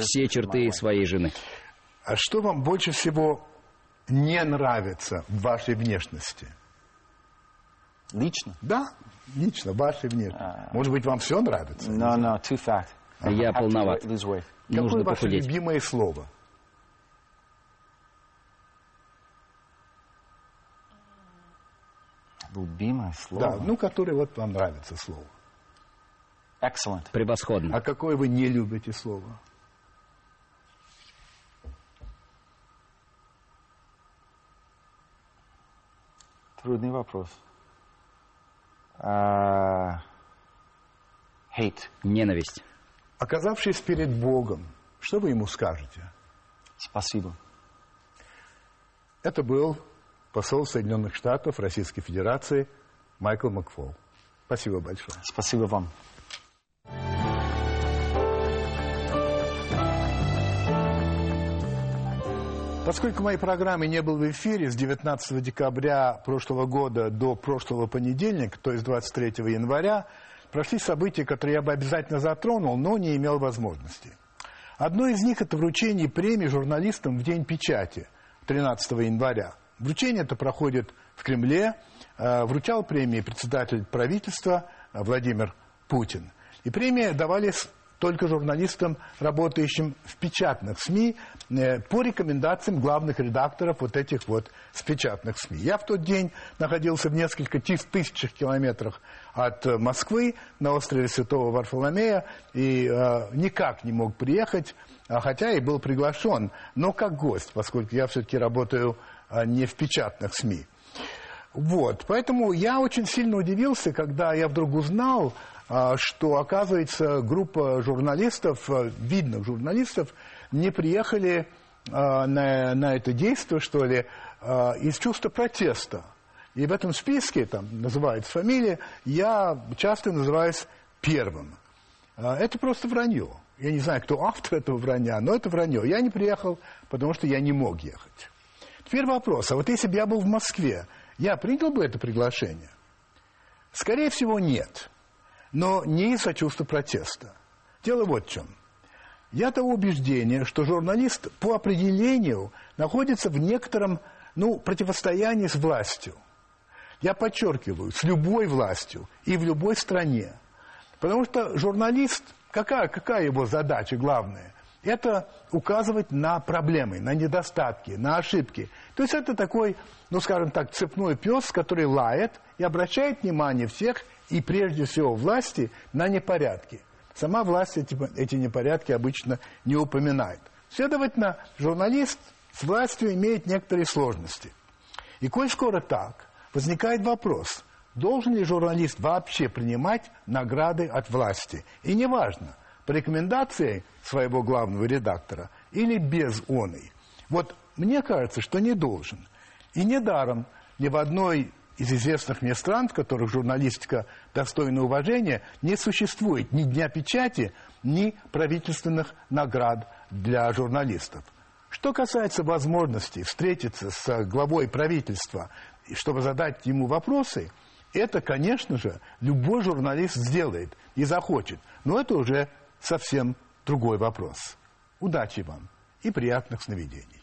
Все черты своей жены. А что вам больше всего не нравится в вашей внешности? Лично? Да, лично, вашей внешне. А. Может быть, вам все нравится? No, no, too fat. Я полноват. Какое ваше любимое слово? Любимое слово? Да, ну, которое вот вам нравится слово. Excellent. Превосходно. А какое вы не любите слово? Трудный вопрос. Uh, hate. Ненависть. Оказавшись перед Богом, что вы ему скажете? Спасибо. Это был посол Соединенных Штатов Российской Федерации Майкл Макфол. Спасибо большое. Спасибо вам. Поскольку моей программы не было в эфире с 19 декабря прошлого года до прошлого понедельника, то есть 23 января, прошли события, которые я бы обязательно затронул, но не имел возможности. Одно из них – это вручение премии журналистам в День печати 13 января. Вручение это проходит в Кремле. Э, вручал премии председатель правительства Владимир Путин. И премии давались только журналистам, работающим в печатных СМИ, э, по рекомендациям главных редакторов вот этих вот с печатных СМИ. Я в тот день находился в несколько тысячах километрах от э, Москвы на острове Святого Варфоломея и э, никак не мог приехать, а хотя и был приглашен, но как гость, поскольку я все-таки работаю э, не в печатных СМИ. Вот, поэтому я очень сильно удивился, когда я вдруг узнал, а, что, оказывается, группа журналистов, а, видных журналистов, не приехали а, на, на это действие, что ли, из чувства протеста. И в этом списке, там называется фамилия, я часто называюсь первым. Это просто вранье. Я не знаю, кто автор этого вранья, но это вранье. Я не приехал, потому что я не мог ехать. Теперь вопрос. А вот если бы я был в Москве, я принял бы это приглашение? Скорее всего, нет но не из-за чувства протеста. Дело вот в чем. Я того убеждения, что журналист по определению находится в некотором ну, противостоянии с властью. Я подчеркиваю, с любой властью и в любой стране. Потому что журналист, какая, какая его задача главная? Это указывать на проблемы, на недостатки, на ошибки. То есть это такой, ну скажем так, цепной пес, который лает и обращает внимание всех и прежде всего власти на непорядки. Сама власть эти, эти непорядки обычно не упоминает. Следовательно, журналист с властью имеет некоторые сложности. И коль скоро так, возникает вопрос, должен ли журналист вообще принимать награды от власти. И неважно, по рекомендации своего главного редактора или без оной. Вот мне кажется, что не должен. И недаром ни в одной из известных мне стран, в которых журналистика достойна уважения, не существует ни дня печати, ни правительственных наград для журналистов. Что касается возможности встретиться с главой правительства, чтобы задать ему вопросы, это, конечно же, любой журналист сделает и захочет. Но это уже совсем другой вопрос. Удачи вам и приятных сновидений.